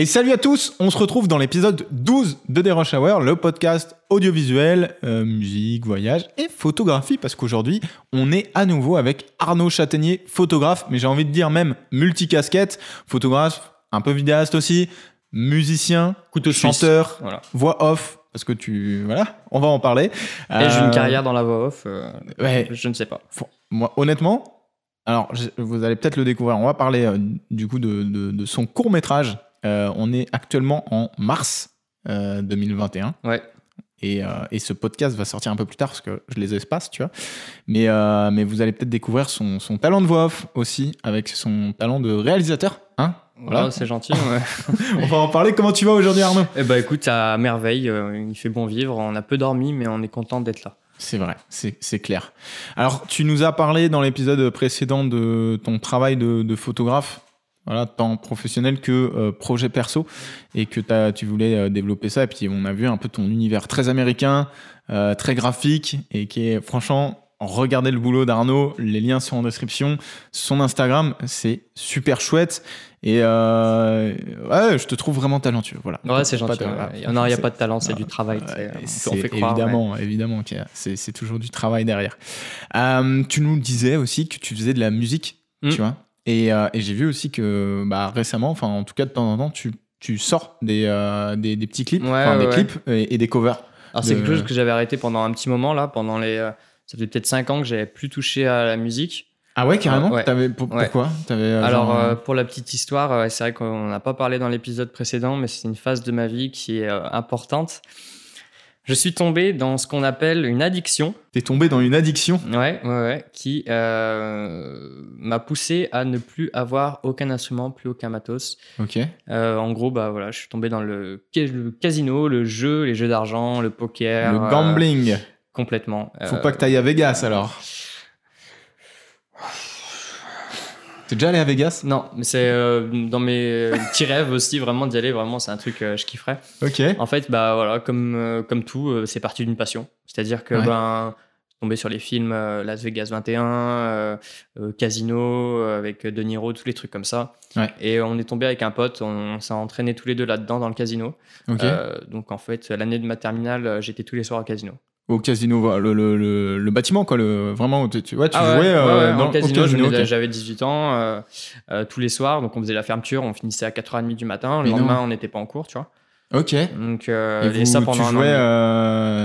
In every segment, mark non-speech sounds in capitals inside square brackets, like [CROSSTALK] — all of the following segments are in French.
Et salut à tous, on se retrouve dans l'épisode 12 de The Rush Hour, le podcast audiovisuel, euh, musique, voyage et photographie, parce qu'aujourd'hui, on est à nouveau avec Arnaud Châtaignier, photographe, mais j'ai envie de dire même multicasquette, photographe, un peu vidéaste aussi, musicien, Couteau chanteur, Voilà. voix off, parce que tu... Voilà, on va en parler. Et j'ai Euh, une carrière dans la voix off. euh, Ouais, Je ne sais pas. Moi, honnêtement, alors je- vous allez peut-être le découvrir. On va parler euh, du coup de, de- de son court métrage. On est actuellement en mars euh, 2021. Ouais. Et, euh, et ce podcast va sortir un peu plus tard parce que je les espace, tu vois. Mais, euh, mais vous allez peut-être découvrir son, son talent de voix off aussi, avec son talent de réalisateur. Hein Voilà. Voilà, c'est gentil. ouais. [LAUGHS] On va en parler. Comment tu vas aujourd'hui, Arnaud? Eh ben écoute, à merveille, euh, il fait bon vivre. On a peu dormi, mais on est content d'être là. C'est vrai, c'est c'est clair. Alors, tu nous as parlé dans l'épisode précédent de ton travail de, de photographe, voilà, tant professionnel que euh, projet perso, et que tu voulais euh, développer ça. Et puis, on a vu un peu ton univers très américain, euh, très graphique, et qui est franchement, regardez le boulot d'Arnaud, les liens sont en description. Son Instagram, c'est super chouette. Et ouais, je te trouve vraiment talentueux. Voilà. Ouais, c'est gentil. Il en a, n'y a pas de talent, c'est Ouais. du travail. On- fait croire. ouais. évidemment, évidemment, c'est toujours du travail derrière. Tu nous disais aussi que tu faisais de la musique, Mm. tu vois. Et, euh, et j'ai vu aussi que bah, récemment, enfin en tout cas de temps en temps, tu, tu sors des, euh, des, des petits clips, Ouais, enfin, des ouais, clips et, et des covers. Alors c'est de- quelque chose que j'avais arrêté pendant un petit moment là, pendant les. euh, ça fait peut-être 5 ans que j'avais plus touché à la musique. Ah ouais, carrément? Ouais. T'avais- pour- Ouais. Pourquoi? T'avais, euh, Alors genre, euh, pour la petite histoire, euh, c'est vrai qu'on n'a pas parlé dans l'épisode précédent, mais c'est une phase de ma vie qui est euh, importante. Je suis tombé dans ce qu'on appelle une addiction. t'es tombé dans une addiction. Ouais, ouais, ouais, qui euh, m'a poussé à ne plus avoir aucun instrument, plus aucun matos. Ok. Euh, en gros, bah voilà, je suis tombé dans le, ca- le casino, le jeu, les jeux d'argent, le poker. Le euh, gambling. complètement. Faut Euh, pas que t'ailles à Vegas alors. T'es déjà allé à Vegas Non, mais c'est euh, dans mes petits rêves aussi, vraiment d'y aller. Vraiment, c'est un truc que je kifferais. Ok. En fait, bah voilà, comme, euh, comme tout, euh, c'est parti d'une passion. C'est-à-dire que Ouais. ben tombé sur les films euh, Las Vegas 21, euh, euh, Casino euh, avec De Niro, tous les trucs comme ça. Ouais. Et on est tombé avec un pote, on, on s'est entraîné tous les deux là-dedans dans le casino. Ok. Euh, donc en fait, l'année de ma terminale, euh, j'étais tous les soirs au casino. Au casino, le, le, le, le bâtiment, quoi. Le, vraiment, où tu, tu- ouais, tu Ah ouais, jouais ouais, euh, ouais, dans casino, au ok. j'avais 18 ans, euh, euh, tous les soirs, donc on faisait la fermeture, on finissait à 4h30 du matin, le Mais non. lendemain on n'était pas en cours, tu vois. Ok. Donc et vous, ça pendant tu un an et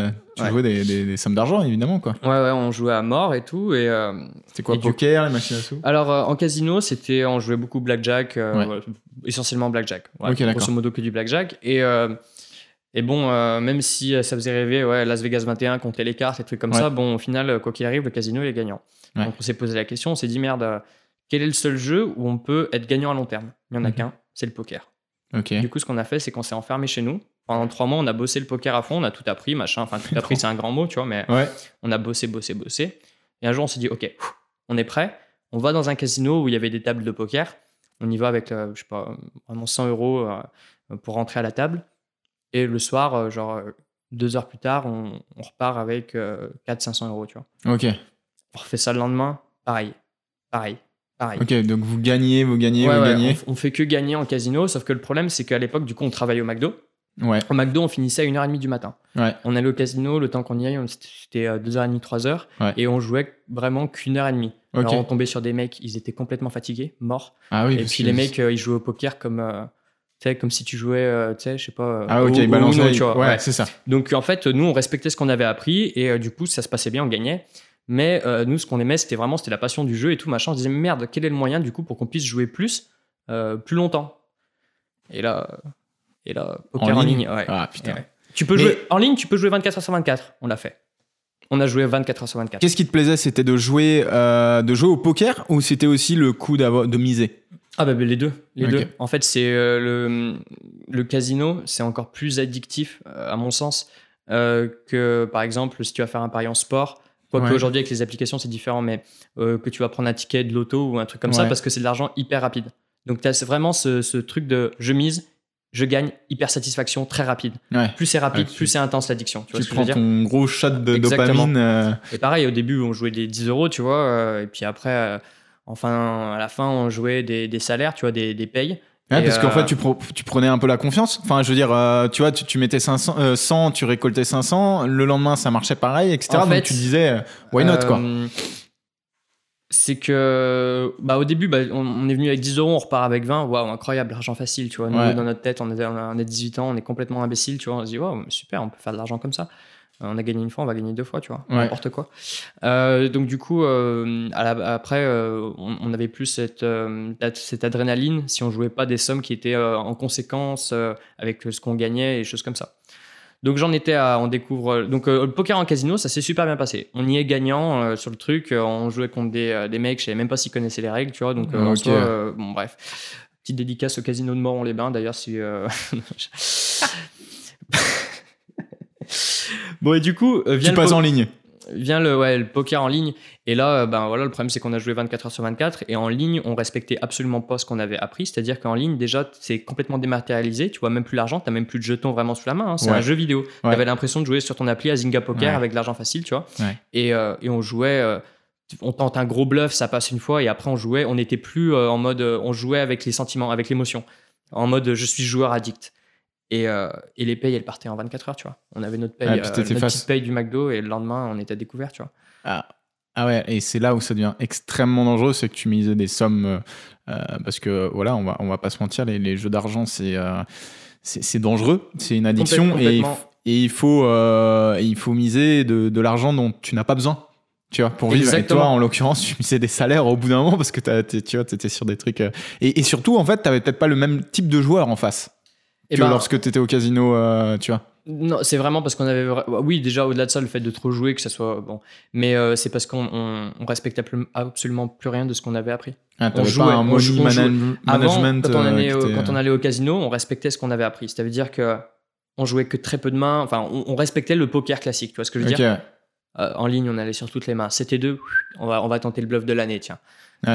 jouais, tu Ouais. jouais des, des, des sommes d'argent, évidemment, quoi. Ouais, ouais, on jouait à mort et tout. Et, C'était quoi, Et du- poker, les machines à sous? Alors en casino, c'était, on jouait beaucoup blackjack, essentiellement blackjack. Ok, d'accord. grosso modo que du blackjack. Et, et bon, euh, même si euh, ça faisait rêver, ouais, Las Vegas 21, compter les cartes, et trucs comme Ouais. ça, bon, au final, euh, quoi qu'il arrive, le casino il est gagnant. Ouais. Donc on s'est posé la question, on s'est dit merde, quel est le seul jeu où on peut être gagnant à long terme? Il y en a Mhm. qu'un, c'est le poker. Ok. Du coup, ce qu'on a fait, c'est qu'on s'est enfermé chez nous. Pendant trois mois, on a bossé le poker à fond, on a tout appris, machin. Enfin, tout appris, c'est un grand mot, tu vois, mais on a bossé, bossé, bossé. Et un jour, on s'est dit, OK, on est prêt. On va dans un casino où il y avait des tables de poker. On y va avec, je sais pas, vraiment 100 euros pour rentrer à la table. Et le soir, euh, genre euh, deux heures plus tard, on, on repart avec 400-500 euros, tu vois. Ok. On refait ça le lendemain, pareil, pareil, pareil. Ok, donc vous gagnez, vous gagnez, Ouais, vous ouais, gagnez. on, on fait que gagner en casino, sauf que le problème, c'est qu'à l'époque, du coup, on travaillait au McDo. Ouais. Au McDo, on finissait à 1h30 du matin. Ouais. On allait au casino, le temps qu'on y aille, c'était euh, 2h30, 3h. Ouais. Et on jouait vraiment qu'une heure et demie. Ok. Alors on tombait sur des mecs, ils étaient complètement fatigués, morts. Ah oui. et puis les mecs, euh, ils jouaient au poker comme, euh, sais, comme si tu jouais, euh, tu sais, je sais pas. euh, Ah ok, au-. Uno, tu vois, ouais, ouais. c'est ça. Donc en fait, nous, on respectait ce qu'on avait appris et euh, du coup, ça se passait bien, on gagnait. Mais euh, nous, ce qu'on aimait, c'était vraiment c'était la passion du jeu et tout machin. On se disait merde, quel est le moyen du coup pour qu'on puisse jouer plus, plus longtemps? Et là, et là, poker en, ligne ligne, ouais. Ah putain. Ouais. Tu peux Mais- jouer en ligne, tu peux jouer 24 h sur 24. On l'a fait. On a joué 24 h sur 24. Qu'est-ce qui te plaisait C'était de jouer, de jouer au poker ou c'était aussi le coup de miser? Ah bah, bah, les deux, les deux. En fait, c'est euh, le, le casino, c'est encore plus addictif euh, à mon sens euh, que par exemple si tu vas faire un pari en sport. Quoique Ouais. aujourd'hui avec les applications c'est différent, mais euh, que tu vas prendre un ticket de loto ou un truc comme ça parce que c'est de l'argent hyper rapide. Donc tu as vraiment ce, ce truc de je mise, je gagne, hyper satisfaction, très rapide. Ouais. Plus c'est rapide, tu- plus c'est intense l'addiction. Tu vois Tu ce que je veux dire? ton gros shot de Exactement. dopamine. Et pareil, au début, on jouait des 10 euros, tu vois, et puis après, enfin, à la fin, on jouait des, des salaires, tu vois, des, des payes. Ouais, parce qu'en euh, fait, tu, prenais un peu la confiance. Enfin, je veux dire, euh, tu vois, tu, tu mettais 500, euh, 100, tu récoltais 500, le lendemain, ça marchait pareil, etc. En Donc fait, tu disais, euh, why not, quoi. Euh, C'est que, bah, au début, bah, on, est venu avec 10 euros, on repart avec 20. Waouh, incroyable, l'argent facile, tu vois. Nous, Ouais. dans notre tête, on, est, on a on a 18 ans, on est complètement imbécile, tu vois. On se dit, waouh, super, on peut faire de l'argent comme ça. Euh, On a gagné une fois, on va gagner deux fois, tu vois. Ouais. N'importe quoi. Euh, donc, du coup, euh, à la- après, euh, on, on avait plus cette, cette- adrénaline si on jouait pas des sommes qui étaient en conséquence avec ce qu'on gagnait et choses comme ça. Donc j'en étais à, on découvre, donc le poker en casino, ça s'est super bien passé. On y est gagnant sur le truc, on jouait contre des, des mecs, je savais même pas s'ils connaissaient les règles, tu vois, donc en Ok. soi, euh, bon bref. Petite dédicace au casino de Moron-les-Bains d'ailleurs si... [LAUGHS] [LAUGHS] bon et du coup, euh, vient Tu en ligne. vient le, ouais, le poker en ligne. Et là, euh, ben voilà, le problème c'est qu'on a joué 24 heures sur 24 et en ligne, on respectait absolument pas ce qu'on avait appris. C'est-à-dire qu'en ligne, déjà, c'est complètement dématérialisé. Tu vois même plus l'argent, t'as même plus de jetons vraiment sous la main. hein. C'est Ouais. un jeu vidéo. Ouais. T'avais l'impression de jouer sur ton appli à Zynga Poker Ouais. avec de l'argent facile, tu vois. Et, euh, et on jouait. euh, on tente un gros bluff, ça passe une fois, et après on jouait. On n'était plus en mode. on jouait avec les sentiments, avec l'émotion. En mode je suis joueur addict. Et, euh, et les payes, elles partaient en 24 heures, tu vois. On avait notre paye, euh, notre face. paye du McDo, et le lendemain, on était à découvert, tu vois. Ah. Ah ouais, et c'est là où ça devient extrêmement dangereux, c'est que tu misais des sommes, euh, parce que voilà, on va, on va pas se mentir, les, les jeux d'argent, c'est c'est dangereux, c'est une addiction, Complètement- et, et il, faut, il faut miser de, de l'argent dont tu n'as pas besoin. Tu vois, pour vivre. Et Exactement. toi, en l'occurrence, tu misais des salaires au bout d'un moment parce que tu vois, étais sur des trucs. Et, et surtout, en fait, t'avais peut-être pas le même type de joueur en face Et que ben, lorsque t'étais au casino, euh, tu vois. Non, c'est vraiment parce qu'on avait. Oui, déjà au-delà de ça, le fait de trop jouer, que ça soit bon. Mais euh, c'est parce qu'on on, on respectait plus- absolument plus rien de ce qu'on avait appris. Ah, t'avais jouait, pas un on on jouait. manage- Avant, management. quand on, euh, allait au, quand on allait au casino, on respectait ce qu'on avait appris. Ça veut dire que on jouait que très peu de mains. Enfin, on, on respectait le poker classique. Tu vois ce que je veux dire? Euh, En ligne, on allait sur toutes les mains. C'était deux. On va, on va tenter le bluff de l'année, tiens. Ouais.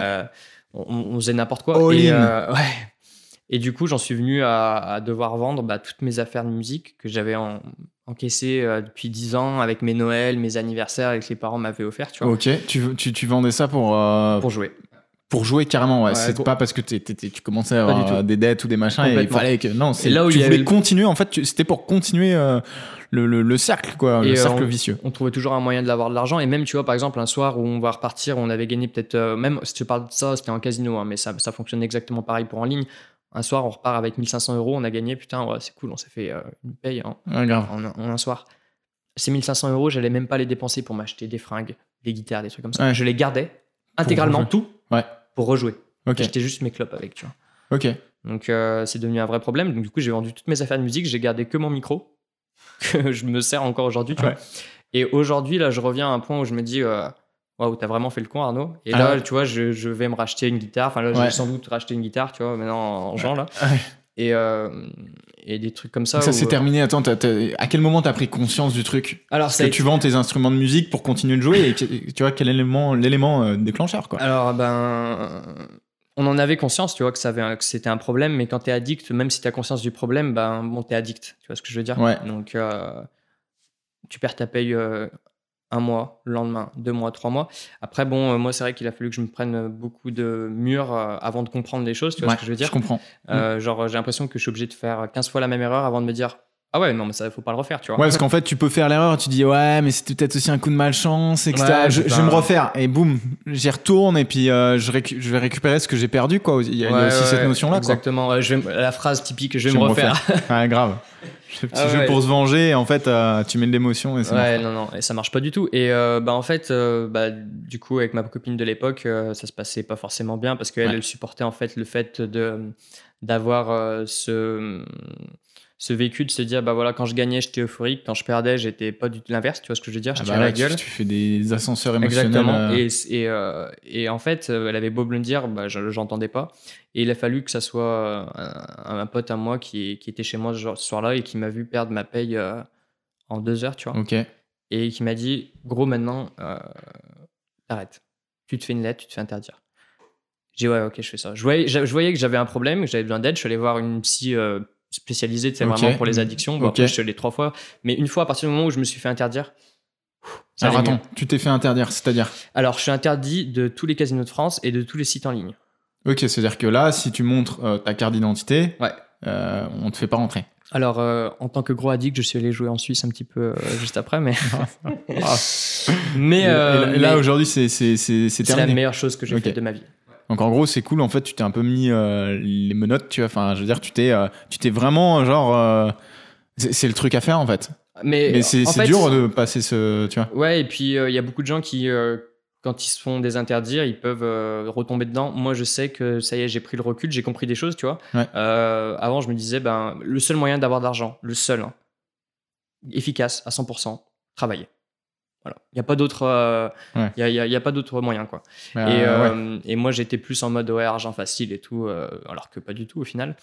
On, on faisait n'importe quoi. All et, [LAUGHS] ouais. Et du coup, j'en suis venu à, à devoir vendre bah, toutes mes affaires de musique que j'avais en, encaissées euh, depuis 10 ans avec mes Noëls, mes anniversaires et que les parents m'avaient offert, tu vois, Ok, tu, tu, tu vendais ça pour, euh, pour jouer. pour jouer carrément, ouais. Ouais, c'est pas parce que tu commençais à avoir des dettes ou des machins et il Complètement. fallait que. Non, c'est là où tu il voulais avait- continuer, en fait, c'était pour continuer euh, le, le, le cercle, quoi, Et, le cercle on- vicieux. on trouvait toujours un moyen de l'avoir de l'argent. Et même, tu vois, par exemple, un soir où on va repartir, on avait gagné peut-être, euh, même si tu parles de ça, c'était en casino, hein, mais ça, ça fonctionne exactement pareil pour en ligne. Un soir, on repart avec 1500 euros, on a gagné, putain, ouais, c'est cool, on s'est fait euh, une paye en, Ouais, grave. en un, en un soir. Ces 1500 euros, j'allais même pas les dépenser pour m'acheter des fringues, des guitares, des trucs comme ça. Ouais. Je les gardais intégralement tout Ouais. pour rejouer. Ok, J'achetais juste mes clopes avec, tu vois. ok. Donc euh, c'est devenu un vrai problème. Donc du coup, j'ai vendu toutes mes affaires de musique, j'ai gardé que mon micro, [LAUGHS] que je me sers encore aujourd'hui, tu vois. Et aujourd'hui, là, je reviens à un point où je me dis, euh, waouh, t'as vraiment fait le con, Arnaud. Et Ah là, ouais. tu vois, je, je vais me racheter une guitare. Enfin, là, je vais sans doute racheter une guitare, tu vois, maintenant en genre, là. Ouais. Et, euh, et des trucs comme ça. Donc ça où, s'est euh, terminé. Attends, à quel moment t'as pris conscience du truc? Alors, Parce que été- tu vends tes instruments de musique pour continuer de jouer et tu vois quel élément, l'élément euh, déclencheur, quoi? Alors, ben, on en avait conscience, tu vois, que, ça avait un- que c'était un problème, mais quand t'es addict, même si t'as conscience du problème, ben, bon, t'es addict, tu vois ce que je veux dire? Ouais. Donc, euh, tu perds ta paye euh, un mois, le lendemain, deux mois, trois mois. Après, bon, euh, moi, c'est vrai qu'il a fallu que je me prenne beaucoup de murs euh, avant de comprendre les choses, tu vois Ouais, ce que je veux dire? Je comprends. Euh, Genre, j'ai l'impression que je suis obligé de faire 15 fois la même erreur avant de me dire, ah ouais, non, mais ça, faut pas le refaire, tu vois. Ouais, parce qu'en fait, tu peux faire l'erreur, tu dis ouais, mais c'était peut-être aussi un coup de malchance, etc. Ouais, je, je vais me refaire et boum, j'y retourne et puis euh, je, récu- je vais récupérer ce que j'ai perdu, quoi. Il y a, il y a Ouais, aussi ouais, cette notion-là, quoi. Exactement. Je me- la phrase typique, je vais me refaire. ouais, grave. [LAUGHS] Le petit Ah jeu ouais. pour se venger, et en fait, euh, tu mets de l'émotion et c'est Ouais, non, non, et ça marche pas du tout. Et euh, bah, en fait, euh, bah, du coup, avec ma copine de l'époque, euh, ça se passait pas forcément bien parce qu'elle Ouais. elle supportait en fait le fait de d'avoir euh, ce ce vécu de se dire bah voilà quand je gagnais j'étais euphorique quand je perdais j'étais pas du tout l'inverse tu vois ce que je veux dire je Ah bah la ouais, gueule tu fais des ascenseurs émotionnels. Exactement. euh, Et, et, euh, et en fait, euh, elle avait beau me le dire, bah, je j'entendais pas. Et il a fallu que ça soit euh, un, un pote à moi qui, qui était chez moi ce, soir-là et qui m'a vu perdre ma paye euh, en deux heures, tu vois. Et qui m'a dit, gros, maintenant, euh, t'arrêtes. Tu te fais une lettre, tu te fais interdire. J'ai dit, ouais, ok, je fais ça. Je voyais, je voyais que j'avais un problème, que j'avais besoin d'aide. Je suis allé voir une psy euh, spécialisée, c'est Ok. vraiment pour les addictions. Bon, Ok. après, je allé trois fois. Mais une fois, à partir du moment où je me suis fait interdire, ça Alors attends, tu t'es fait interdire, c'est-à-dire Alors, je suis interdit de tous les casinos de France et de tous les sites en ligne. Ok, c'est-à-dire que là, si tu montres euh, ta carte d'identité, Ouais. euh, on te fait pas rentrer. Alors, euh, en tant que gros addict, je suis allé jouer en Suisse un petit peu euh, juste après, mais. [LAUGHS] [LAUGHS] mais, et, là, aujourd'hui, c'est c'est- c'est- la terminé. meilleure chose que j'ai Ok. faite de ma vie. Donc en gros, c'est cool. En fait, tu t'es un peu mis euh, les menottes, tu vois. Enfin, je veux dire, tu t'es, euh, tu t'es vraiment genre, euh, c'est c'est le truc à faire en fait. Mais, Mais c'est en c'est fait, dur de passer ce, tu vois. Ouais, et puis il y a beaucoup de gens qui, quand ils se font des interdire, ils peuvent retomber dedans. Moi, je sais que ça y est, j'ai pris le recul, j'ai compris des choses, tu vois. Ouais. Avant, je me disais, ben, le seul moyen d'avoir de l'argent, le seul, hein, efficace à 100%, travailler. Voilà. Il n'y a pas d'autre euh, Ouais. y a, il y a- il y a pas d'autre moyen, quoi. Et, euh, ouais. et moi, j'étais plus en mode ouais, argent facile et tout, euh, alors que pas du tout au final.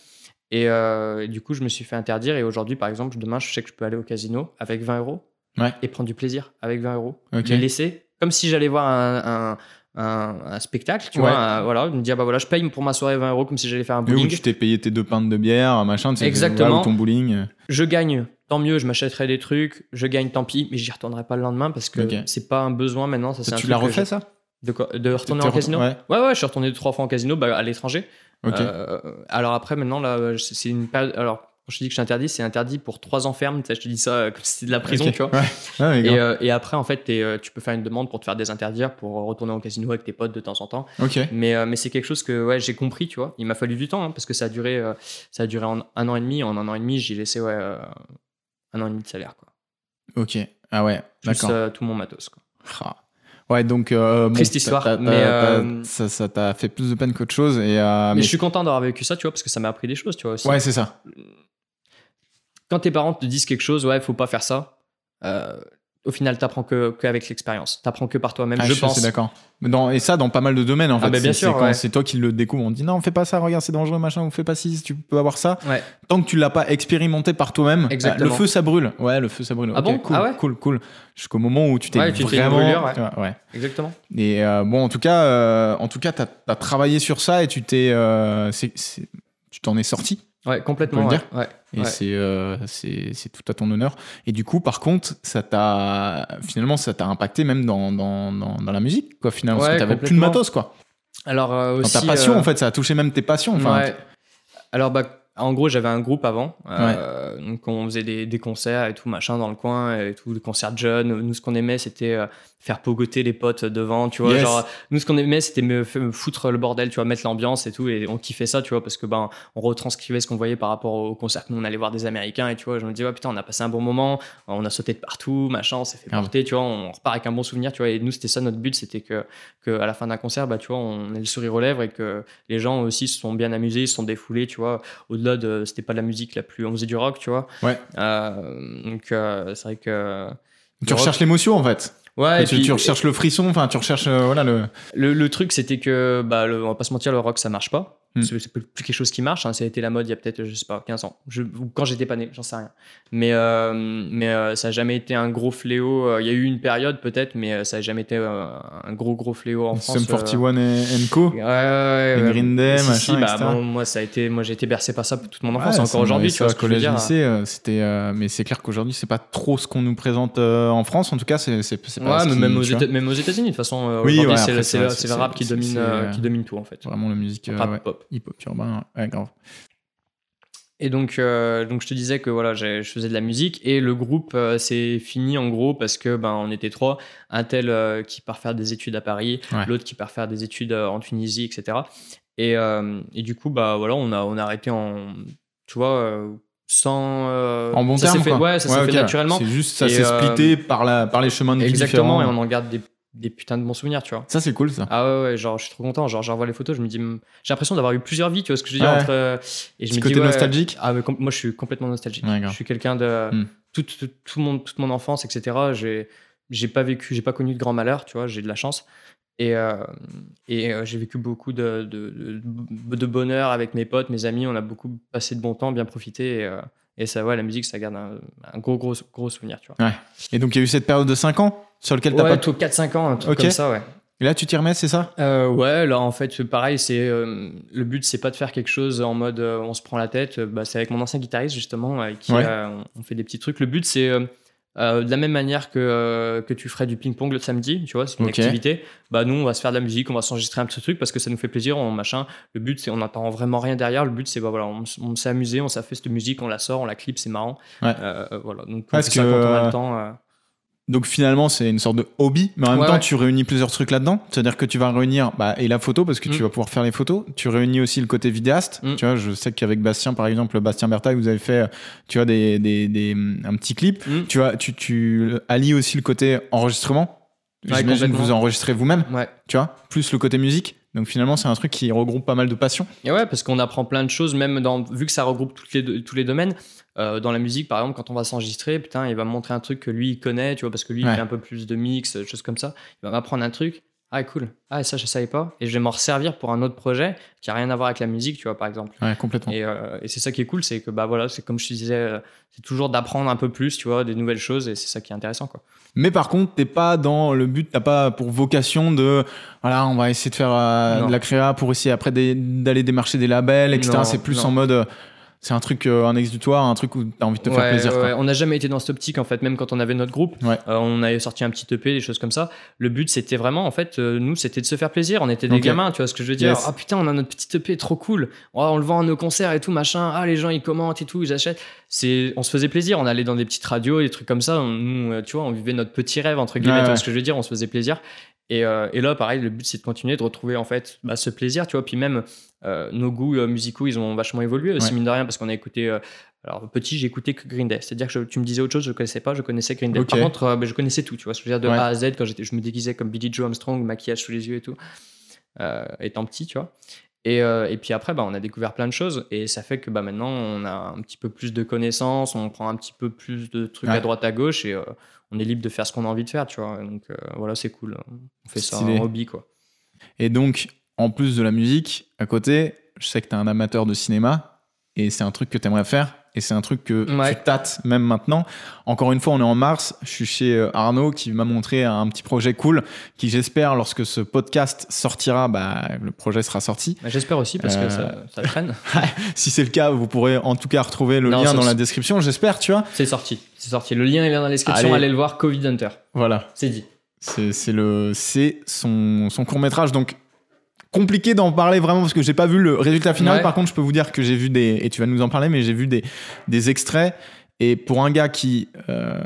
Et, et du coup, je me suis fait interdire. Et aujourd'hui, par exemple, demain, je sais que je peux aller au casino avec 20 euros Ouais. et prendre du plaisir avec 20 euros. Les laisser comme si j'allais voir un, un, un- un spectacle, tu Ouais. vois. un- voilà, me dire, bah voilà, je paye pour ma soirée 20 euros comme si j'allais faire un bowling. tu t'es payé tes deux pintes de bière, machin, tu sais, Exactement. ou ton bowling. Je gagne, tant mieux, je m'achèterai des trucs. Je gagne, tant pis, mais j'y retournerai pas le lendemain parce que c'est pas un besoin maintenant. Ça, c'est un tu l'as refait ça? De, quoi? De retourner en casino? Ouais. Ouais, ouais, je suis retourné deux, trois fois en casino bah, à l'étranger. Ok. Euh, alors après, maintenant, là, c'est une période. Alors, quand je te dis que je suis interdit, c'est interdit pour trois ans ferme. Tu sais, je te dis ça euh, comme si c'était de la prison, Ok. tu vois. Ouais. Ouais, mais Et, grave. euh, et après, en fait, euh, tu peux faire une demande pour te faire désinterdire, pour retourner au casino avec tes potes de temps en temps. Mais, euh, mais c'est quelque chose que ouais, j'ai compris, tu vois. Il m'a fallu du temps, hein, parce que ça a duré, euh, ça a duré en un an et demi. En un an et demi, j'ai laissé ouais, un an et demi de salaire, quoi. Ok. Ah ouais. D'accord. tout mon matos, quoi. Ah. Ouais, donc. euh, bon, Triste histoire, mais, euh, ça, ça t'a fait plus de peine qu'autre chose. Et, euh, mais mais- je suis content d'avoir vécu ça, tu vois, parce que ça m'a appris des choses, tu vois, aussi. Ouais, c'est ça. Quand tes parents te disent quelque chose, ouais, faut pas faire ça, euh, au final, t'apprends que qu'avec l'expérience. T'apprends que par toi-même, Ah, je suis pense. d'accord. Et ça, dans pas mal de domaines, en Ah, fait. bah, bien C'est- sûr, c'est quand ouais. c'est toi qui le découvre. On dit non, fais pas ça, regarde, c'est dangereux, machin, ou fais pas ci, tu peux avoir ça. Ouais. Tant que tu l'as pas expérimenté par toi-même, euh, le feu, ça brûle. Ouais, le feu, ça brûle. Ah Ok, bon cool, Ah ouais cool, cool. Jusqu'au moment où tu t'es vraiment. brûlure, ouais. Exactement. Et euh, bon, en tout cas, euh, en tout cas, t'as as travaillé sur ça et tu t'es, euh, tu t'en es sorti. Ouais, complètement. On peut Ouais. Et c'est euh, c'est tout à ton honneur. Et du coup, par contre, ça t'a finalement ça t'a impacté même dans, dans, dans, dans la musique, quoi. Finalement, parce que t'avais plus de matos, quoi. Alors euh, Dans aussi. ta passion, euh, en fait, ça a touché même tes passions. Enfin, ouais. Alors, bah, en gros, j'avais un groupe avant. euh, Donc, on faisait des, des concerts et tout, machin, dans le coin, et tout, des concerts de jeunes. Nous, ce qu'on aimait, c'était euh, faire pogoter les potes devant, tu vois. Yes. Genre, nous, ce qu'on aimait, c'était me, foutre le bordel, tu vois, mettre l'ambiance et tout. Et on kiffait ça, tu vois, parce que, ben, on retranscrivait ce qu'on voyait par rapport au concert que nous, on allait voir des Américains. Et tu vois, je me dis, ouais, putain, on a passé un bon moment, on a sauté de partout, machin, on s'est fait porter, tu vois, on repart avec un bon souvenir, tu vois. Et nous, c'était ça notre but, c'était que, que à la fin d'un concert, bah, tu vois, on ait le sourire aux lèvres et que les gens aussi se sont bien amusés, se sont défoulés, tu vois. Au-delà de, c'était pas la musique la plus, on faisait du rock, tu vois. Ouais. Euh, donc euh, c'est vrai que. tu recherches l'émotion, en fait. Ouais. tu, puis, tu recherches le frisson. Enfin, tu recherches euh, voilà le. le, le truc, c'était que, bah, le- on va pas se mentir, le rock, ça marche pas. Hmm. C'est plus quelque chose qui marche. hein. Ça a été la mode il y a peut-être, je sais pas, 15 ans. Je, ou quand j'étais pas né, j'en sais rien. Mais, euh, mais euh, ça a jamais été un gros fléau. Euh, Il y a eu une période peut-être, mais ça a jamais été un gros, gros fléau en France. Sum euh. 41 et, Co. Ouais, ouais, ouais. Green Day, Si, si, machin, bah, bon, moi, ça a été, moi, j'ai été bercé par ça toute mon enfance, encore aujourd'hui, tu vois ce collège, dire. lycée, c'était. mais c'est clair qu'aujourd'hui, c'est pas trop ce qu'on nous présente en France. En tout cas, c'est pas. Ouais, mais même aux, tu vois, Éta- même aux États-Unis, de toute façon, Oui, c'est le- rap qui domine, c'est, qui domine tout, en fait. Vraiment la musique. Rap pop. Hip-hop urbain. Ouais, grave. Et donc, euh, donc je te disais que voilà, je faisais de la musique et le groupe euh, s'est fini en gros parce que ben on était trois, un tel euh, qui part faire des études à Paris, Ouais. l'autre qui part faire des études euh, en Tunisie, etc. Et, et du coup bah voilà, on a on a arrêté en tu vois sans euh, En bon ça terme, fait, quoi. ouais, ça s'est Ouais, fait naturellement. C'est juste, ça s'est euh, splitté par, la, par les chemins de vie Exactement, et on en garde des, des putains de bons souvenirs, tu vois. Ça, c'est cool, ça. Ah ouais, ouais, genre je suis trop content, genre je revois les photos, je me dis, j'ai l'impression d'avoir eu plusieurs vies, tu vois ce que je veux dire Ouais. entre, euh, et je me côté dis, ouais, nostalgique Ah mais moi je suis complètement nostalgique. Ouais, je suis quelqu'un de Hmm. tout, tout, tout mon, toute mon enfance, etc. J'ai j'ai pas vécu, j'ai pas connu de grand malheur, tu vois, j'ai de la chance. Et, euh, et euh, j'ai vécu beaucoup de, de, de, de bonheur avec mes potes, mes amis. On a beaucoup passé de bon temps, bien profité. Et, et ça, ouais, la musique, ça garde un, un gros, gros, gros souvenir, tu vois. Et donc, il y a eu cette période de 5 ans sur lequel t'as Ouais, pas. tout 4-5 ans, un truc Ok. comme ça, ouais. Et là, tu t'y remets, c'est ça? Euh, ouais, là en fait, pareil, c'est euh, le but, c'est pas de faire quelque chose en mode euh, on se prend la tête. Bah, c'est avec mon ancien guitariste justement, avec qui Ouais. euh, on, on fait des petits trucs. Le but, c'est de la même manière que, que tu ferais du ping-pong le samedi, tu vois, c'est une activité. Bah nous, on va se faire de la musique, on va s'enregistrer un petit truc parce que ça nous fait plaisir, on machin. Le but, c'est on n'entend vraiment rien derrière. Le but, c'est bah voilà, on, s'est amusé, on s'est fait cette musique, on la sort, on la clip, c'est marrant. Ouais. Voilà, donc on Parce fait ça que, quand on a le temps. Donc finalement, c'est une sorte de hobby, mais en même Ouais, temps, ouais. tu réunis plusieurs trucs là-dedans. C'est-à-dire que tu vas réunir bah, et la photo parce que tu Mm. vas pouvoir faire les photos. Tu réunis aussi le côté vidéaste. Mm. Tu vois, je sais qu'avec Bastien, par exemple, Bastien Berthaud, vous avez fait, tu vois, des, des, des- un petit clip. Mm. Tu vois, tu, tu allies aussi le côté enregistrement. Ouais, J'imagine que vous enregistrez vous-même, Ouais. tu vois, plus le côté musique. Donc finalement, c'est un truc qui regroupe pas mal de passions. Et ouais, parce qu'on apprend plein de choses, même dans, vu que ça regroupe toutes les tous les domaines. Euh, dans la musique, par exemple, quand on va s'enregistrer, putain, il va me montrer un truc que lui, il connaît, tu vois, parce que lui, Ouais. il fait un peu plus de mix, choses comme ça. Il va m'apprendre un truc. Ah, cool. Ah, ça, je savais pas. Et je vais m'en resservir pour un autre projet qui a rien à voir avec la musique, tu vois, par exemple. Ouais, complètement. Et, euh, et c'est ça qui est cool, c'est que, bah voilà, c'est comme je te disais, euh, c'est toujours d'apprendre un peu plus, tu vois, des nouvelles choses, et c'est ça qui est intéressant, quoi. Mais par contre, t'es pas dans le but, t'as pas pour vocation de, voilà, on va essayer de faire euh, de la créa pour essayer après d'aller démarcher des labels, etc. C'est plus non. en mode, euh, c'est un truc, euh, un exutoire, un truc où t'as envie de te faire Ouais, plaisir. quoi. on n'a jamais été dans cette optique en fait, même quand on avait notre groupe, Ouais. euh, on avait sorti un petit EP, des choses comme ça. Le but c'était vraiment en fait, euh, nous c'était de se faire plaisir. On était des gamins, tu vois ce que je veux dire. Yes. Ah putain, on a notre petit EP trop cool. Oh, on le vend à nos concerts et tout machin. Ah les gens ils commentent et tout, ils achètent. C'est, on se faisait plaisir. On allait dans des petites radios, des trucs comme ça. On- nous, euh, tu vois, on vivait notre petit rêve entre guillemets. Tu vois ce que je veux dire On se faisait plaisir. Et, euh, et là, pareil, le but c'est de continuer de retrouver en fait bah, ce plaisir, tu vois. Puis même euh, nos goûts euh, musicaux, ils ont vachement évolué aussi Ouais. mine de rien parce qu'on a écouté. alors petit, j'ai écouté que Green Day. C'est-à-dire que je- tu me disais autre chose, je connaissais pas, je connaissais Green Day. Ok. Par contre, ben, je connaissais tout, tu vois. Je veux dire de Ouais. A à Z quand je me déguisais comme Billy Joe Armstrong, maquillage sous les yeux et tout, étant petit, tu vois. Et, euh, et puis après, bah, on a découvert plein de choses et ça fait que bah, maintenant on a un petit peu plus de connaissances, on prend un petit peu plus de trucs Ouais. à droite à gauche et euh, on est libre de faire ce qu'on a envie de faire, tu vois. Donc euh, voilà, c'est cool. On fait ça en hobby, quoi. Et donc, en plus de la musique, à côté, je sais que t'es un amateur de cinéma et c'est un truc que t'aimerais faire. Et c'est un truc que Ouais. tu tâtes même maintenant. Encore une fois, on est en mars. Je suis chez euh, Arnaud qui m'a montré un petit projet cool qui, j'espère, lorsque ce podcast sortira, bah, le projet sera sorti. Bah, J'espère aussi parce Euh, que ça, ça traîne. [LAUGHS] Si c'est le cas, vous pourrez en tout cas retrouver le Non, lien dans la description, j'espère, tu vois. c'est sorti, c'est sorti. Le lien est là dans la description. Allez. Allez le voir, Covid Hunter. Voilà. C'est dit. C'est c'est le, c'est son, son court métrage. Donc compliqué d'en parler vraiment parce que j'ai pas vu le résultat final. Ouais. Par contre, je peux vous dire que j'ai vu des et tu vas nous en parler, mais j'ai vu des des extraits. Et pour un gars qui euh,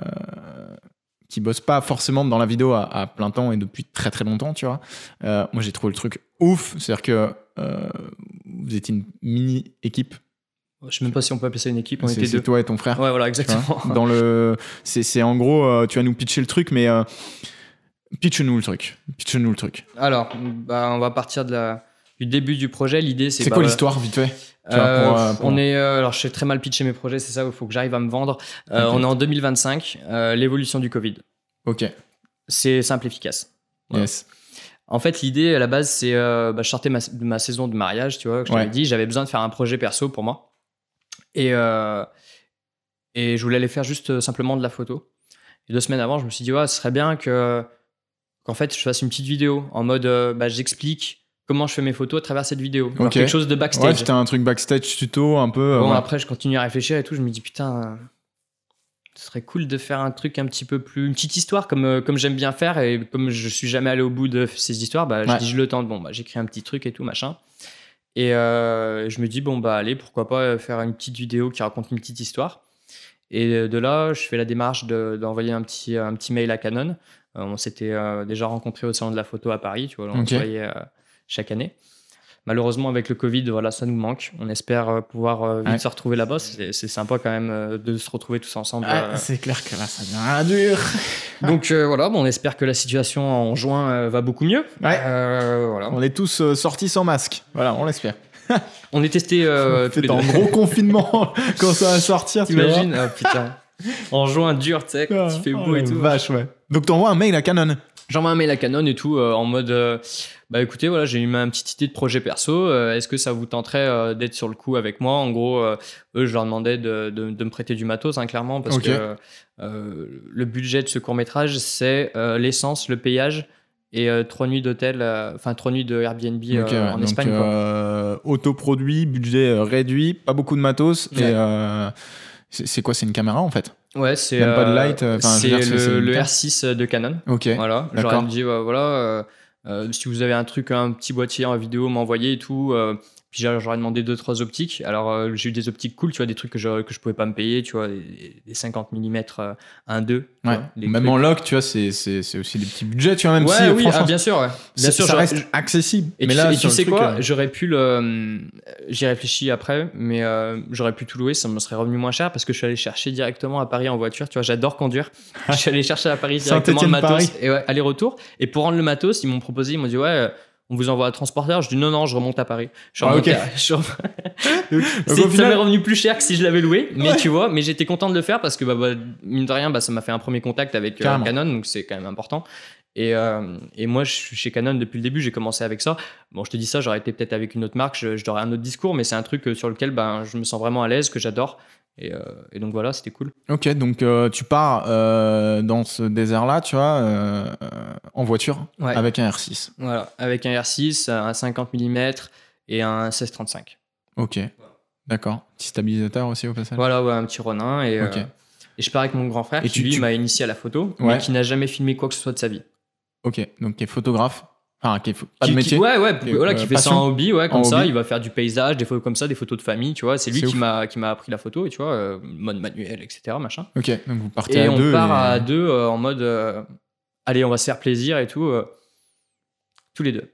qui bosse pas forcément dans la vidéo à, à plein temps et depuis très très longtemps, tu vois, euh, moi j'ai trouvé le truc ouf. C'est-à-dire que euh, vous étiez une mini équipe. Je sais même pas si on peut appeler ça une équipe. On C'est était c'est deux. toi et ton frère. Ouais, voilà, exactement. dans le c'est c'est en gros euh, tu vas nous pitcher le truc mais euh, pitch-nous le truc pitch-nous le truc Alors, bah, on va partir de la, du début du projet. L'idée, c'est c'est bah, quoi l'histoire vite fait vois, Euh, pour, euh, pour- On est, euh, alors je sais très mal pitcher mes projets, c'est ça, il faut que j'arrive à me vendre. On est en 2025, euh, l'évolution du Covid. ok C'est simple, efficace. Voilà. yes En fait, l'idée à la base, c'est bah, je sortais ma, de ma saison de mariage, tu vois, que je t'avais Ouais. dit, j'avais besoin de faire un projet perso pour moi. Et, et je voulais aller faire juste simplement de la photo. Et deux semaines avant, je me suis dit, ouais, ce serait bien que qu'en fait, je fasse une petite vidéo en mode, euh, bah, j'explique comment je fais mes photos à travers cette vidéo. Quelque chose de ouais backstage. c'était un truc backstage tuto un peu euh, Bon, ouais. après, je continue à réfléchir et tout. Je me dis, putain, ce serait cool de faire un truc un petit peu plus. Une petite histoire, comme, euh, comme j'aime bien faire. Et comme je suis jamais allé au bout de ces histoires, bah, je Ouais. dis, je le tente. Bon, bah, j'écris un petit truc et tout, machin. Et euh, je me dis, bon, bah, allez, pourquoi pas faire une petite vidéo qui raconte une petite histoire. Et de là, je fais la démarche de- d'envoyer un, petit, un petit mail à Canon. Euh, on s'était euh, déjà rencontrés au salon de la photo à Paris, tu vois, on Ok. se voyait euh, chaque année. Malheureusement, avec le Covid, voilà, ça nous manque. On espère pouvoir vite Ouais. se retrouver là-bas. C'est sympa quand même de se retrouver tous ensemble. Ah, c'est clair que là ça devient dur [LAUGHS] Donc euh, voilà, bon, on espère que la situation en juin va beaucoup mieux. Ouais. Euh, voilà. on est tous sortis sans masque voilà on l'espère [LAUGHS] On est testé euh, c'est en gros confinement [LAUGHS] quand ça va sortir. T'imagines Ah, putain. En juin dur, tu sais, quand Ah, il fait oh, beau et tout. vache ouais donc t'envoies un mail à Canon J'envoie un mail à Canon et tout euh, en mode euh, bah écoutez voilà j'ai eu ma petite idée de projet perso euh, est-ce que ça vous tenterait euh, d'être sur le coup avec moi? En gros eux je leur demandais de, de- de me prêter du matos hein, clairement parce que le budget de ce court métrage c'est l'essence le payage et euh, trois nuits d'hôtel euh, enfin trois nuits de Airbnb euh, ouais. en Donc, Espagne quoi. autoproduit budget réduit pas beaucoup de matos Ouais. et, c'est quoi C'est une caméra en fait? Ouais, c'est Même pas de euh, light, euh, c'est le, une le cam. R6 de Canon. Ok. Voilà, j'aurais dit, voilà, euh, euh, si vous avez un truc, un petit boîtier en vidéo, m'envoyer et tout. Euh, puis j'aurais demandé deux, trois optiques. Alors euh, j'ai eu des optiques cool, tu vois, des trucs que je, que je pouvais pas me payer, tu vois, des, des 50 mm 1-2. Ouais. Même en loc, tu vois, c'est c'est- c'est aussi des petits budgets, tu vois, même ouais, si oui, franchement, ah, bien sûr, ouais. Bien sûr, ça reste accessible. Et mais tu, là, et tu sais truc, quoi euh, J'aurais pu le. J'y réfléchis après, mais euh, j'aurais pu tout louer, ça me serait revenu moins cher parce que je suis allé chercher directement à Paris en voiture. Tu vois, j'adore conduire. [LAUGHS] je suis allé chercher à Paris [LAUGHS] directement le matos. Paris. Et ouais, aller-retour. Et pour rendre le matos, ils m'ont proposé, ils m'ont dit, ouais. On vous envoie un transporteur. Je dis non, non, je remonte à Paris. Je suis Ah, remonté ok. à- [LAUGHS] je [LAUGHS] Donc, [LAUGHS] Ça m'est revenu plus cher que si je l'avais loué, mais Ouais. tu vois, mais j'étais content de le faire parce que bah, bah, mine de rien, bah, ça m'a fait un premier contact avec euh. Canon, donc c'est quand même important. Et, euh, et moi, je suis chez Canon depuis le début, j'ai commencé avec ça. Bon, je te dis ça, j'aurais été peut-être avec une autre marque, je- j'aurais un autre discours, mais c'est un truc euh, sur lequel ben, je me sens vraiment à l'aise, que j'adore. Et, euh, et donc voilà, c'était cool. Ok, donc euh, tu pars euh, dans ce désert-là, tu vois, en voiture, Ouais. avec un R6. Voilà, avec un R6, un 50 mm et un 1635. Ok, d'accord. Petit stabilisateur aussi au passage. Voilà, ouais, un petit Ronin. Et, et je pars avec mon grand frère Et qui, tu- lui, tu- m'a initié à la photo, Ouais. mais qui n'a jamais filmé quoi que ce soit de sa vie. Ok, donc qui est photographe. Enfin, qui est pas Qui- de qui- métier. ouais, ouais, Et, voilà, euh, qui fait ça passion. en hobby, ouais, comme En ça. hobby. Il va faire du paysage, des photos comme ça, des photos de famille, tu vois. C'est lui qui m'a qui m'a appris la photo, et tu vois, euh, mode manuel, etc., machin. Ok, donc vous partez Et à on deux. part et- à deux euh, en mode, euh, allez, on va se faire plaisir et tout, euh, tous les deux.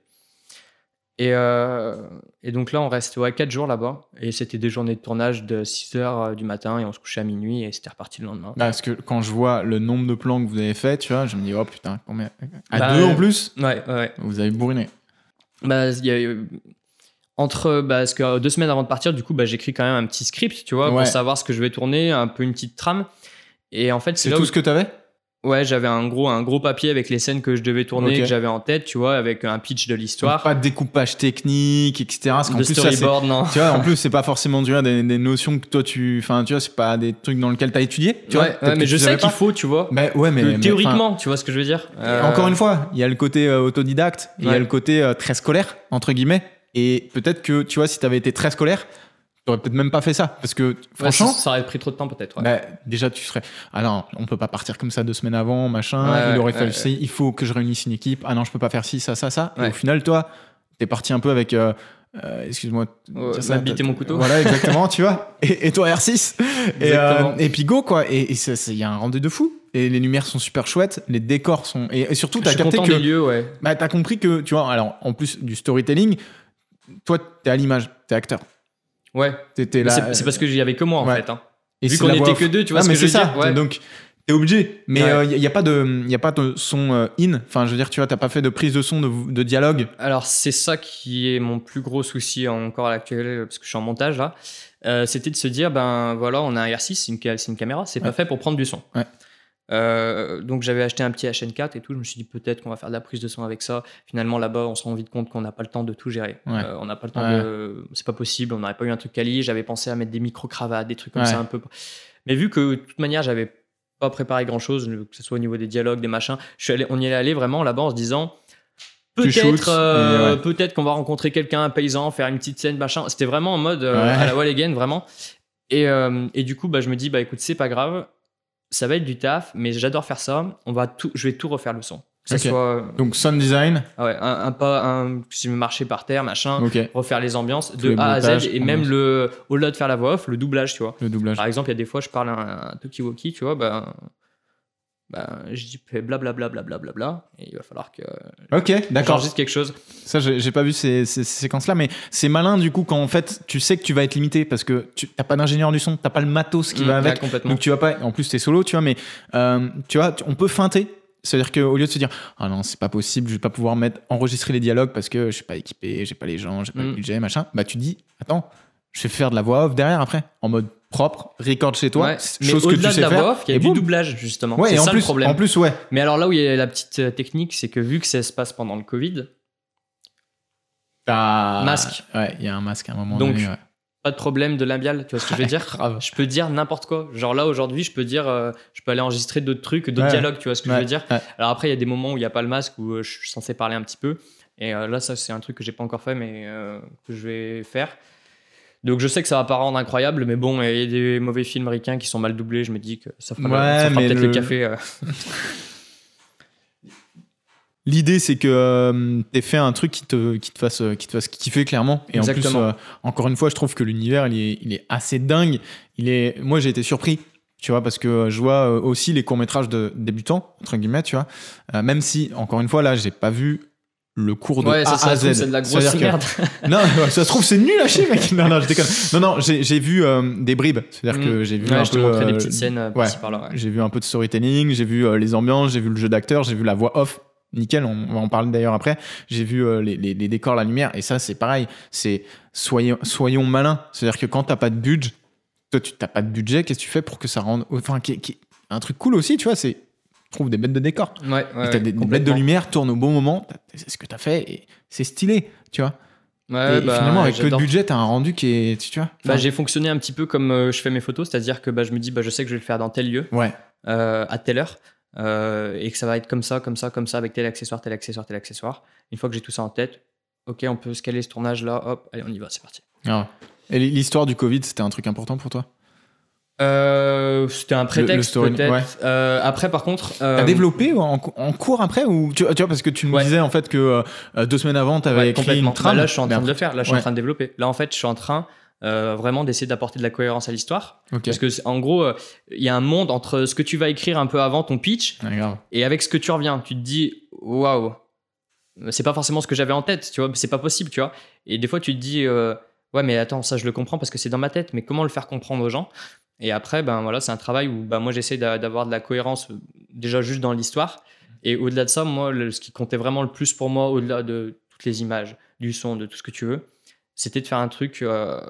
Et, euh, et donc là, on reste ouais, 4 jours là-bas. Et c'était des journées de tournage de 6 h du matin et on se couchait à minuit et c'était reparti le lendemain. Bah, parce que quand je vois le nombre de plans que vous avez fait, tu vois, je me dis, oh putain, combien? À Bah, deux euh, en plus? Ouais, ouais. Vous avez bourriné. Bah, il y a eu- entre bah, parce que deux semaines avant de partir, du coup, bah, j'écris quand même un petit script, tu vois, Ouais. pour savoir ce que je vais tourner, un peu une petite trame. Et en fait, c'est tout où ce que t'avais? Ouais, j'avais un gros un gros papier avec les scènes que je devais tourner, Ok. que j'avais en tête, tu vois, avec un pitch de l'histoire, Pas de découpage technique, etc. Parce de plus, ça, storyboard, non. tu vois, en [LAUGHS] plus, c'est pas forcément tu vois, des, des notions que toi tu. Enfin, tu vois, c'est pas des trucs dans lesquels t'as étudié. Tu vois, ouais, peut-être ouais, mais je sais qu'il faut, tu vois. Mais ouais, mais. que mais, enfin, théoriquement, tu vois ce que je veux dire. Euh, Encore une fois, il y a le côté euh, autodidacte, il y a le côté euh, très scolaire, entre guillemets. Et peut-être que, tu vois, si t'avais été très scolaire, t'aurais peut-être même pas fait ça. Parce que, ouais, franchement, ça, ça aurait pris trop de temps peut-être. ouais. bah, déjà, tu serais. Ah non, on peut pas partir comme ça deux semaines avant, machin. Ouais, il aurait fallu il faut que je réunisse une équipe. Ah non, je peux pas faire ci, ça, ça, ça. Et au final, toi, t'es parti un peu avec. euh, euh, Excuse-moi. Dire ça, et mon couteau. Voilà, exactement, tu vois. [LAUGHS] Et, et toi, R6. Et, euh, et puis go, quoi. Et il y a un rendu de fou. Et les lumières sont super chouettes, les décors sont. Et, et surtout, t'as capté que. lieux, ouais. Bah, t'as compris que, tu vois, alors, en plus du storytelling, toi, t'es à l'image, t'es acteur. Ouais. Là. C'est parce que j'y avais que moi en Ouais. fait. hein. et Vu qu'on était off. que deux, tu vois Ah, ce mais que je c'est veux ça. dire? Ouais. Donc, t'es obligé. Mais il Ouais. n'y a, pas de, y a pas de son euh, in. Enfin, je veux dire, tu vois, t'as pas fait de prise de son, de, de dialogue. Alors, c'est ça qui est mon plus gros souci encore à l'actuel, parce que je suis en montage là. Euh, C'était de se dire, ben voilà, on a un R6, c'est une, une caméra, c'est pas fait pour prendre du son. Euh, donc j'avais acheté un petit HN4 et tout, je me suis dit peut-être qu'on va faire de la prise de son avec ça. Finalement là-bas, on se rend vite compte qu'on n'a pas le temps de tout gérer. Ouais. Euh, on n'a pas le temps Ouais. de... C'est pas possible, on n'aurait pas eu un truc quali, j'avais pensé à mettre des micro-cravates, des trucs comme Ouais. ça un peu. Mais vu que de toute manière, j'avais pas préparé grand-chose, que ce soit au niveau des dialogues, des machins, je suis allé, on y est allé vraiment là-bas en se disant... Peut-être euh, peut-être qu'on va rencontrer quelqu'un, un paysan, faire une petite scène, machin. C'était vraiment en mode à la wall again, vraiment. Et, et du coup, bah, je me dis, bah écoute, c'est pas grave, ça va être du taf, mais j'adore faire ça. On va tout, je vais tout refaire le son. Que soit Donc, sound design. ah ouais, un, un pas, un, si je me marchais par terre, machin, refaire les ambiances de les A à Z, et même le, au-delà de faire la voix off, le doublage, tu vois. Le doublage. Par exemple, il y a des fois, je parle à un, un Tokiwoki, tu vois, bah, bah, je dis blablabla, blablabla, bla, et il va falloir que Ok, d'accord. quelque chose. Ça, j'ai pas vu ces, ces- ces séquences-là, mais c'est malin du coup quand en fait tu sais que tu vas être limité parce que tu t'as pas d'ingénieur du son, t'as pas le matos qui Mm, va avec. complètement. Donc tu vas pas. En plus, t'es solo, tu vois, mais euh, tu vois, on peut feinter. C'est-à-dire qu'au lieu de se dire ah non c'est pas possible, je vais pas pouvoir mettre enregistrer les dialogues parce que je suis pas équipé, j'ai pas les gens, j'ai pas le Mm. budget, machin. Bah tu dis attends, je vais faire de la voix off derrière après en mode propre, record chez toi, Ouais, mais chose que tu sais de la faire. voix off, il y a du boum. doublage, justement. Ouais, c'est ça plus, le problème. en plus ouais. Mais alors là où il y a la petite euh, technique, c'est que vu que ça se passe pendant le Covid, T'as- Masque. Ouais, il y a un masque à un moment Donc, donné. ouais. pas de problème de labial, tu vois ce que je veux dire Grave. Je peux dire n'importe quoi. Genre là aujourd'hui, je peux dire, euh, je peux aller enregistrer d'autres trucs, d'autres Ouais. dialogues, tu vois ce que je veux dire. Alors après, il y a des moments où il n'y a pas le masque, où euh, je suis censé parler un petit peu. Et euh, là, ça, c'est un truc que j'ai pas encore fait, mais euh, que je vais faire. Donc je sais que ça va pas rendre incroyable, mais bon, il y a des mauvais films ricains qui sont mal doublés. Je me dis que ça fera, Ouais, fera peut-être le- le café. euh. [LAUGHS] L'idée, c'est que euh, t'aies fait un truc qui te, qui te fasse, euh, qui te fasse kiffer clairement. Et en plus, Exactement. euh, encore une fois, je trouve que l'univers, il est, il est assez dingue. Il est, moi, j'ai été surpris, tu vois, parce que je vois euh, aussi les courts métrages de débutants entre guillemets, tu vois. Euh, même si, encore une fois, là, j'ai pas vu le cours de Ouais, A ça, ça à se trouve, Z. c'est de la grosse que- merde. [LAUGHS] Non, ouais, ça se trouve, c'est nul à chier, mec. Non, non, je déconne. Non, non, j'ai vu euh, des bribes. C'est-à-dire que j'ai vu Mm. Ouais, un je te peu. des euh, petites scènes euh, ouais. par-là. ouais. J'ai vu un peu de storytelling, j'ai vu euh, les ambiances, j'ai vu le jeu d'acteur, j'ai vu la voix off. Nickel, on va en parler d'ailleurs après. J'ai vu euh, les, les- les décors, la lumière, et ça, c'est pareil. C'est soyons, soyons malins. C'est-à-dire que quand t'as pas de budget, toi, tu t'as pas de budget, qu'est-ce que tu fais pour que ça rende. Enfin, qui- qui- un truc cool aussi, tu vois, c'est. Trouve des bêtes de décor. Ouais, ouais, des, des bêtes de lumière, tourne au bon moment, c'est ce que t'as fait, et c'est stylé, tu vois. Ouais, et bah, finalement, avec peu de budget, t'as un rendu qui est. Tu vois Bah, j'ai fonctionné un petit peu comme euh, je fais mes photos, c'est-à-dire que bah, je me dis, bah, je sais que je vais le faire dans tel lieu, Ouais. euh, à telle heure, euh, et que ça va être comme ça, comme ça, comme ça, avec tel accessoire, tel accessoire, tel accessoire. Une fois que j'ai tout ça en tête, ok, on peut scaler ce tournage là, hop, allez, on y va, c'est parti. Ah. Et l'histoire du Covid, c'était un truc important pour toi? Euh, C'était un prétexte peut-être. ouais. Euh, après, par contre, euh, T'as développé en, en cours après ou tu, tu vois parce que tu Ouais. disais en fait que euh, deux semaines avant t'avais ouais, écrit complètement. une trame. Bah, là, je suis en train de le faire. Là, je suis en train de développer. Là, en fait, je suis en train vraiment d'essayer d'apporter de la cohérence à l'histoire. Parce que, en gros, il y a un monde entre ce que tu vas écrire un peu avant ton pitch et avec ce que tu reviens. Tu te dis, waouh, c'est pas forcément ce que j'avais en tête, tu vois, c'est pas possible, tu vois. Et des fois, tu te dis, ouais, mais attends, ça, je le comprends parce que c'est dans ma tête, mais comment le faire comprendre aux gens? Et après, ben voilà, c'est un travail où ben, moi, j'essaie d'a- d'avoir de la cohérence euh, déjà juste dans l'histoire. Et au-delà de ça, moi, le- ce qui comptait vraiment le plus pour moi, au-delà de toutes les images, du son, de tout ce que tu veux, c'était de faire un truc euh,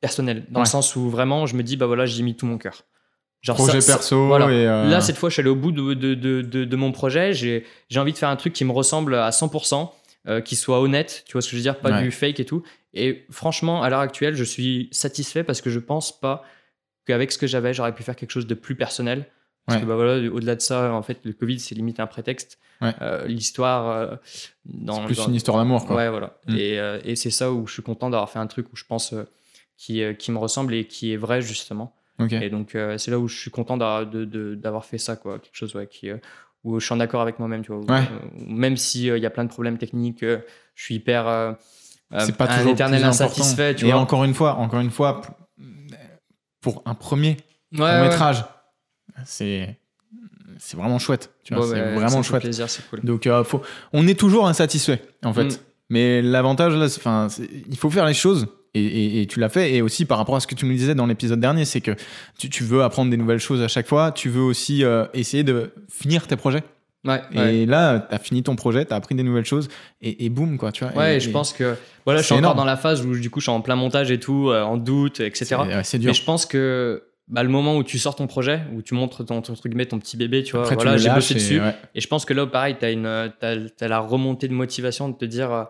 personnel, dans Ouais. le sens où vraiment, je me dis, bah voilà, j'y ai mis tout mon cœur. Genre Projet ça- ça- perso voilà. et euh, Là, cette fois, je suis allé au bout de, de, de, de, de mon projet. J'ai j'ai envie de faire un truc qui me ressemble à 100%, euh, qui soit honnête, tu vois ce que je veux dire, pas Ouais. du fake et tout. Et franchement, à l'heure actuelle, je suis satisfait parce que je pense pas qu'avec ce que j'avais, j'aurais pu faire quelque chose de plus personnel. Parce Ouais. que bah voilà, au-delà de ça, en fait, le Covid, c'est limite un prétexte. Ouais. Euh, L'histoire, euh, c'est plus dans- une histoire d'amour quoi. Ouais, voilà. Mm. Et, euh, et c'est ça où je suis content d'avoir fait un truc où je pense qui, qui me ressemble et qui est vrai, justement. Ok. Et donc, c'est là où je suis content d'avoir fait ça, quoi. Quelque chose ouais, qui, où je suis en accord avec moi-même, tu vois. Où, même s'il y a plein de problèmes techniques, je suis hyper. Euh, c'est pas un toujours éternel plus important. insatisfait, et encore une fois, encore une fois, pour un premier Ouais, court ouais. métrage, c'est c'est vraiment chouette. Tu vois, Ouais, c'est vraiment chouette. plaisir, c'est cool. Donc, euh, faut... on est toujours insatisfait, en fait. Mm. Mais l'avantage, là, enfin, il faut faire les choses. Et, et- et tu l'as fait. Et aussi, par rapport à ce que tu nous disais dans l'épisode dernier, c'est que tu, tu veux apprendre des nouvelles choses à chaque fois. Tu veux aussi euh, essayer de finir tes projets. Ouais, ouais. Et là, tu as fini ton projet, tu as appris des nouvelles choses. Et, et boum, quoi, tu vois. Ouais, Et- je pense que voilà, je suis encore dans la phase où du coup je suis en plein montage et tout, euh, en doute, etc. C'est dur. Mais je pense que bah, le moment où tu sors ton projet, où tu montres ton, ton, guillemets, ton petit bébé, tu vois, Après, voilà, j'ai bossé dessus. ouais. Et je pense que là, pareil, tu as, as, la remontée de motivation de te dire euh,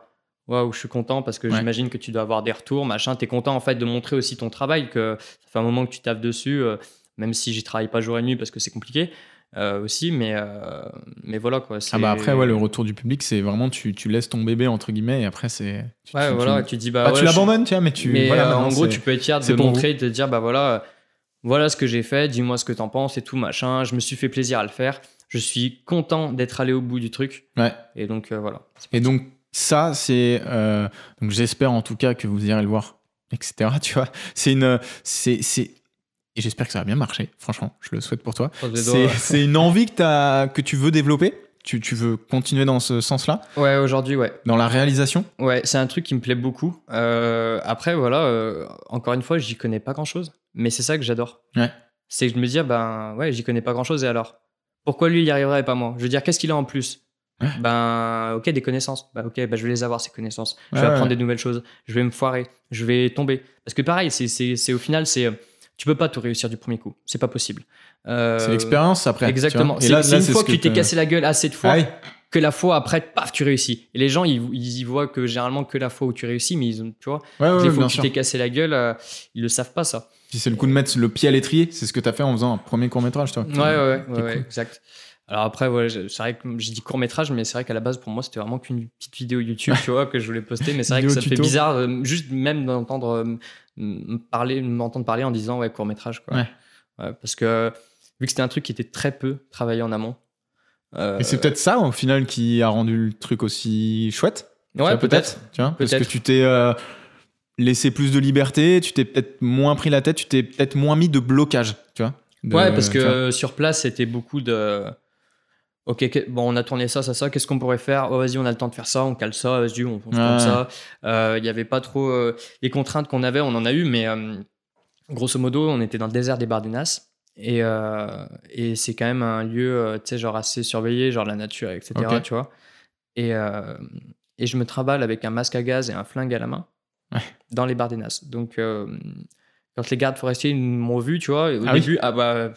Waouh, je suis content parce que Ouais. j'imagine que tu dois avoir des retours, machin. Tu es content en fait de montrer aussi ton travail, que ça fait un moment que tu taffes dessus, euh, même si j'y travaille pas jour et nuit parce que c'est compliqué euh, aussi. Mais, euh, mais voilà quoi. Ah bah après, ouais, le retour du public, c'est vraiment tu, tu laisses ton bébé, entre guillemets, et après, c'est. tu- Ouais, tu- voilà, tu- dis bah. Bah, ouais, tu l'abandonnes, tu vois, mais tu. Mais voilà, euh, en gros, tu peux être fier de montrer de te dire bah voilà, voilà ce que j'ai fait, dis-moi ce que t'en penses et tout machin. Je me suis fait plaisir à le faire. Je suis content d'être allé au bout du truc. Ouais. Et donc euh, voilà. Et donc, ça, c'est. donc, j'espère en tout cas que vous irez le voir, etc. [LAUGHS] Tu vois, c'est une. C'est. Et j'espère que ça va bien marcher, franchement, je le souhaite pour toi. C'est une envie que, as, que tu veux développer, tu, tu veux continuer dans ce sens-là, Ouais, aujourd'hui, ouais. dans la réalisation. Ouais, c'est un truc qui me plaît beaucoup. Euh, après, voilà, euh, encore une fois, j'y connais pas grand chose. Mais c'est ça que j'adore. Ouais. C'est que je me dis, ah ben ouais, j'y connais pas grand chose et alors? Pourquoi lui, il y arriverait et pas moi? Je veux dire, qu'est-ce qu'il a en plus? Ouais. Ben, ok, des connaissances. Bah, ok, bah, je vais les avoir, ces connaissances. Je vais Ouais, apprendre des nouvelles choses. Je vais me foirer. Je vais tomber. Parce que pareil, c'est, au final, c'est. Tu peux pas tout réussir du premier coup. C'est pas possible. Euh, C'est l'expérience après. Exactement. Et C'est, là- une fois que tu t'es te- cassé la gueule assez de fois que la fois après, paf, tu réussis. Et les gens, ils, ils y voient que généralement que la fois où tu réussis, mais ils ont, tu vois, Ouais, ouais, les fois où tu t'es cassé la gueule, euh, ils le savent pas ça. Puis c'est le coup de mettre le pied à l'étrier, c'est ce que tu as fait en faisant un premier court-métrage, toi. Ouais, ouais, ouais, T'es ouais, cool. exact. Alors après, ouais, c'est vrai que j'ai dit court métrage, mais c'est vrai qu'à la base, pour moi, c'était vraiment qu'une petite vidéo YouTube, tu vois, que je voulais poster. Mais c'est vrai que ça me fait bizarre, euh, juste même d'entendre euh, parler, m'entendre parler en disant ouais court métrage, quoi. Ouais. Ouais, parce que vu que c'était un truc qui était très peu travaillé en amont. euh, Et c'est peut-être ça, au final, qui a rendu le truc aussi chouette. Ouais, peut-être. Tu vois, parce que tu t'es euh, laissé plus de liberté, tu t'es peut-être moins pris la tête, tu t'es peut-être moins mis de blocage, tu vois. de- Ouais, parce que euh, sur place, c'était beaucoup de. Ok, bon, on a tourné ça, ça, ça. Qu'est-ce qu'on pourrait faire? Oh, vas-y, on a le temps de faire ça, on cale ça, vas-y, on, on se Ouais. comme ça. Euh, Il n'y avait pas trop. euh, les contraintes qu'on avait, on en a eu, mais euh, grosso modo, on était dans le désert des Bardenas. Et, euh, et c'est quand même un lieu, euh, tu sais, genre assez surveillé, genre la nature, etc. Tu vois. Et, euh, et je me travaille avec un masque à gaz et un flingue à la main Ouais. dans les Bardenas. Donc, euh, quand les gardes forestiers m'ont vu, tu vois, au Ah oui. début, ah bah,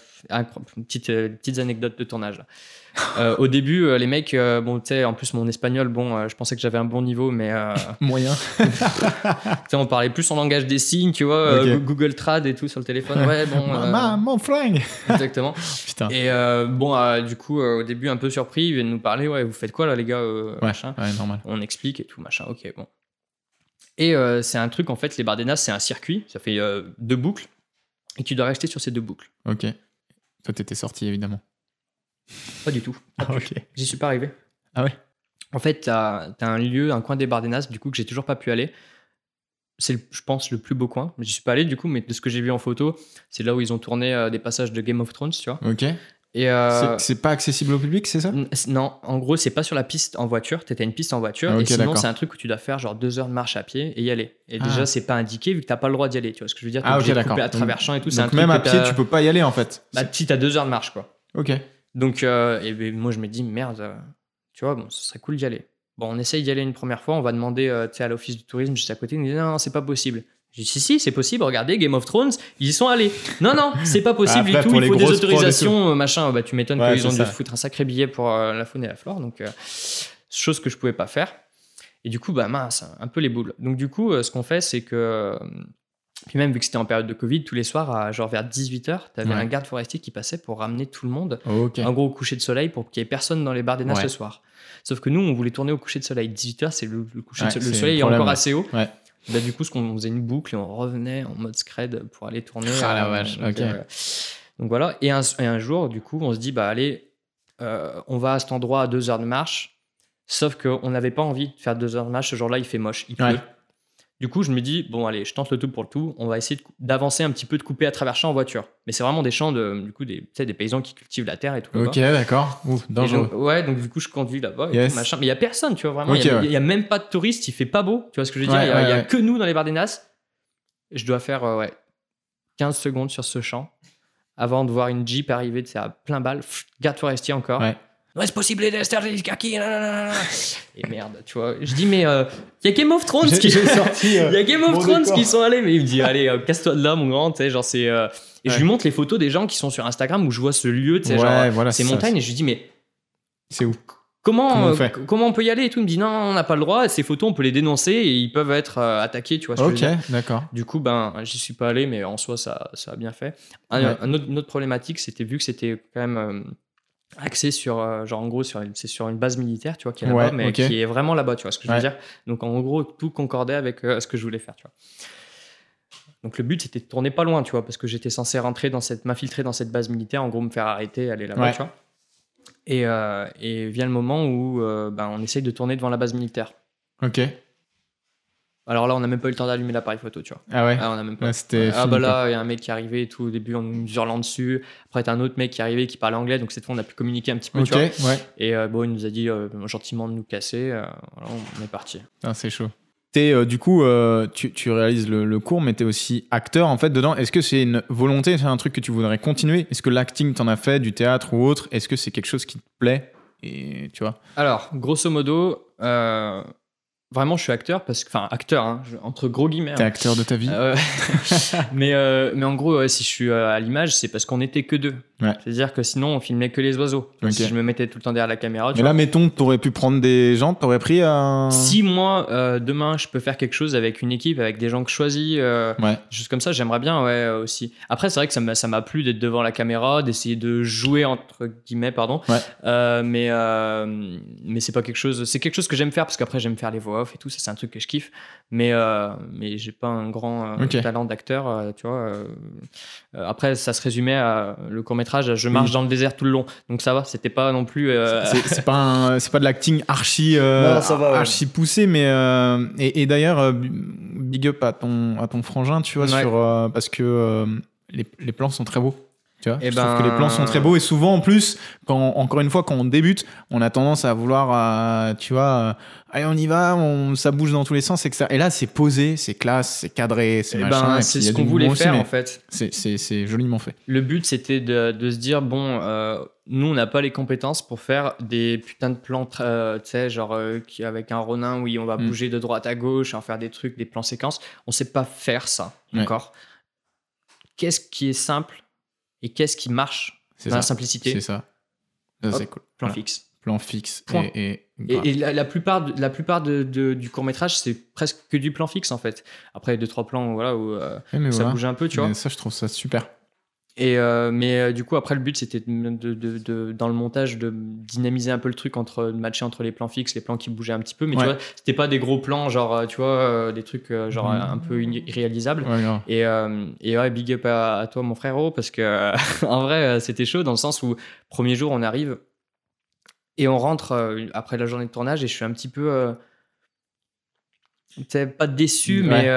petite, euh, petites anecdotes de tournage. là. Euh, [LAUGHS] au début, euh, les mecs, euh, bon, tu sais, en plus, mon espagnol, bon, euh, je pensais que j'avais un bon niveau, mais [LAUGHS] Moyen. [LAUGHS] tu sais, on parlait plus en langage des signes, tu vois. Google Trad et tout sur le téléphone. Ouais, bon, euh, Ma- mon flingue exactement. Putain. Et bon, du coup, au début, un peu surpris, ils viennent nous parler, ouais, vous faites quoi là, les gars Ouais, machin. ouais, normal. On explique et tout, machin, ok, bon. Et euh, c'est un truc, en fait, les Bardenas, c'est un circuit, ça fait euh, deux boucles, et tu dois rester sur ces deux boucles. Ok. Toi, t'étais sorti, évidemment. Pas du tout. [LAUGHS] Ah, ok. J'y suis pas arrivé. Ah ouais? En fait, t'as as un lieu, un coin des Bardenas, du coup, que j'ai toujours pas pu aller. C'est, je pense, le plus beau coin. J'y suis pas allé, du coup, mais de ce que j'ai vu en photo, c'est là où ils ont tourné euh, des passages de Game of Thrones, tu vois. Ok. Et euh, C'est- pas accessible au public, c'est ça non, en gros, c'est pas sur la piste en voiture. T'étais une piste en voiture, Ah, et sinon, c'est un truc où tu dois faire genre deux heures de marche à pied et y aller. Et Ah. déjà, c'est pas indiqué vu que t'as pas le droit d'y aller. Tu vois ce que je veux dire Ah, ok, d'accord. à travers champs et tout. Un Donc truc même à que pied, tu peux pas y aller, en fait. Bah, si t'as deux heures de marche, quoi. Ok. Donc, euh, et ben, moi, je me dis, merde, euh, tu vois, bon, ce serait cool d'y aller. Bon, on essaye d'y aller une première fois, on va demander tu sais, à l'office du tourisme juste à côté, ils nous disent, non, non, c'est pas possible. J'ai dit, si, si, c'est possible, regardez, Game of Thrones, ils y sont allés. Non, non, c'est pas possible Après, et tout, il faut des autorisations, machin. Bah, tu m'étonnes Ouais, qu'ils ont c'est dû ça. foutre un sacré billet pour euh, la faune et la flore, donc, euh, chose que je pouvais pas faire. Et du coup, bah mince, un peu les boules. Donc, du coup, euh, ce qu'on fait, c'est que. Puis même, vu que c'était en période de Covid, tous les soirs, à genre vers 18h, t'avais Ouais. un garde forestier qui passait pour ramener tout le monde Ok. un gros coucher de soleil pour qu'il y ait personne dans les bars des Ouais. le soir. Sauf que nous, on voulait tourner au coucher de soleil. 18h, c'est le, le coucher de soleil. Le soleil le est encore assez haut. Bah, du coup, ce qu'on on faisait une boucle et on revenait en mode scred pour aller tourner. Ah, la euh, vache, donc, ok. euh, donc voilà. Et un, et un jour, du coup, on se dit, bah allez, euh, on va à cet endroit à deux heures de marche. Sauf qu'on n'avait pas envie de faire deux heures de marche. Ce jour-là, il fait moche, il pleut. Ouais. Du coup, je me dis, bon, allez, je tente le tout pour le tout. On va essayer d'avancer un petit peu, de couper à travers champs en voiture. Mais c'est vraiment des champs de, du coup, des, tu sais, des paysans qui cultivent la terre et tout. Ok, d'accord. Ouf, dangereux. donc- ouais, donc du coup, je conduis là-bas et Yes. tout. Mais il y a personne, tu vois, vraiment. Il Ok, y a- ouais. il y, a même pas de touristes, il fait pas beau, tu vois ce que je veux dire? Ouais, Il y a, ouais, il y a que nous dans les Bardenas. Je dois faire euh, ouais, 15 secondes sur ce champ avant de voir une Jeep arriver, tu sais, à plein balle. Pff, Garde forestier encore. Ouais. Ouais, c'est possible d'ester les kaki. Et merde, tu vois. Je dis, mais il y a Game of Thrones qui. sorti. [LAUGHS] euh, Il y a Game of Thrones décor. qui sont allés, mais il me dit allez euh, casse-toi de là mon grand, tu sais genre c'est euh, et je lui montre les photos des gens qui sont sur Instagram où je vois ce lieu, tu sais Ouais, genre voilà, ces ça. montagnes et je lui dis mais C'est où? comment Comment on euh, comment peut y aller et tout? Il me dit non on n'a pas le droit ces photos on peut les dénoncer et ils peuvent être euh, attaqués tu vois ce Ok, d'accord. du coup ben j'y suis pas allé mais en soi ça, ça a bien fait un, Ouais. un autre, une autre problématique c'était vu que c'était quand même euh, axé sur euh, genre en gros sur c'est sur une base militaire tu vois qui est là-bas Ouais, mais ok. qui est vraiment là-bas tu vois ce que je veux Ouais. dire donc en gros tout concordait avec euh, ce que je voulais faire tu vois donc le but c'était de tourner pas loin tu vois parce que j'étais censé rentrer dans cette m'infiltrer dans cette base militaire en gros me faire arrêter aller là-bas Ouais. tu vois et, euh, et vient le moment où euh, ben, on essaye de tourner devant la base militaire Ok. Alors là on n'a même pas eu le temps d'allumer l'appareil photo tu vois Ah ouais. ah, on a même pas Là, c'était. ah bah là, il y a un mec qui est arrivé et tout. Au début, on nous hurlant dessus. Après, t'as un autre mec qui est arrivé qui parlait anglais. Donc cette fois, on a pu communiquer un petit peu. Ok, Tu vois. ouais. Et euh, bon, il nous a dit euh, gentiment de nous casser. euh, voilà, on est parti. Putain, c'est chaud. T'es, du coup, tu, tu réalises le, le cours, mais t'es aussi acteur en fait dedans. Est-ce que c'est une volonté, c'est un truc que tu voudrais continuer? Est-ce que l'acting t'en as fait, du théâtre ou autre? Est-ce que c'est quelque chose qui te plaît? Et tu vois Alors, grosso modo, vraiment, je suis acteur parce que, enfin, acteur, hein, je- entre gros guillemets. T'es hein. acteur de ta vie. Euh, [LAUGHS] mais, euh, mais en gros, ouais, si je suis euh, à l'image, c'est parce qu'on était que deux. Ouais. C'est-à-dire que sinon, on filmait que les oiseaux. Ok. Si je me mettais tout le temps derrière la caméra, tu Mais là, mettons, t'aurais pu prendre des gens, t'aurais pris un. Si moi, euh, demain, je peux faire quelque chose avec une équipe, avec des gens que je choisis, Ouais. juste comme ça, j'aimerais bien, ouais, aussi. Après, c'est vrai que ça m'a, ça m'a plu d'être devant la caméra, d'essayer de jouer, entre guillemets, pardon. Ouais. Mais, mais c'est pas quelque chose, c'est quelque chose que j'aime faire parce qu'après, j'aime faire les voix off et tout, ça, c'est un truc que je kiffe. Mais, euh, mais j'ai pas un grand euh, talent d'acteur, euh, tu vois. après, ça se résumait à le court-métrage, je marche Oui. dans le désert tout le long. Donc ça va, c'était pas non plus. euh, C'est pas pas de l'acting archi euh, Non, ça va, ouais. archi poussé mais euh, et, et d'ailleurs big up à ton à ton frangin tu vois Ouais. sur euh, parce que euh, les, les plans sont très beaux tu vois Eh je trouve ben- que les plans sont très beaux et souvent en plus quand encore une fois quand on débute on a tendance à vouloir euh, tu vois euh, allez on y va on ça bouge dans tous les sens etc et là c'est posé c'est classe c'est cadré c'est eh machin ben, c'est ce qu'on voulait aussi, faire en fait. c'est joliment fait Le but, c'était de, de se dire bon, euh, nous, on n'a pas les compétences pour faire des putains de plans, euh, tu sais, genre avec un Ronin, oui, on va Mm. bouger de droite à gauche, en faire des trucs, des plans séquences. On sait pas faire ça, Ouais. d'accord? Qu'est-ce qui est simple et qu'est-ce qui marche c'est dans la ça simplicité c'est ça Ça, Hop, cool Plan Voilà. fixe. plan fixe Point. et, et- Et, et la, la plupart, de- la plupart de, de- du court métrage, c'est presque que du plan fixe en fait. Après, deux trois plans, voilà, où euh, mais ça bouge un peu, tu vois. Mais ça je trouve ça super Et euh, mais euh, du coup, après, le but, c'était de, de- de- de- dans le montage de dynamiser un peu le truc, entre, de matcher entre les plans fixes, les plans qui bougeaient un petit peu. Mais Ouais. tu vois, c'était pas des gros plans, genre, euh, tu vois, euh, des trucs genre Mhm. un peu irré- irréalisables. Ouais. Et, et ouais, big up à, à toi, mon frérot, parce que [LAUGHS] en vrai, c'était chaud dans le sens où, premier jour, on arrive et on rentre après la journée de tournage et je suis un petit peu. Tu sais, pas déçu, mais.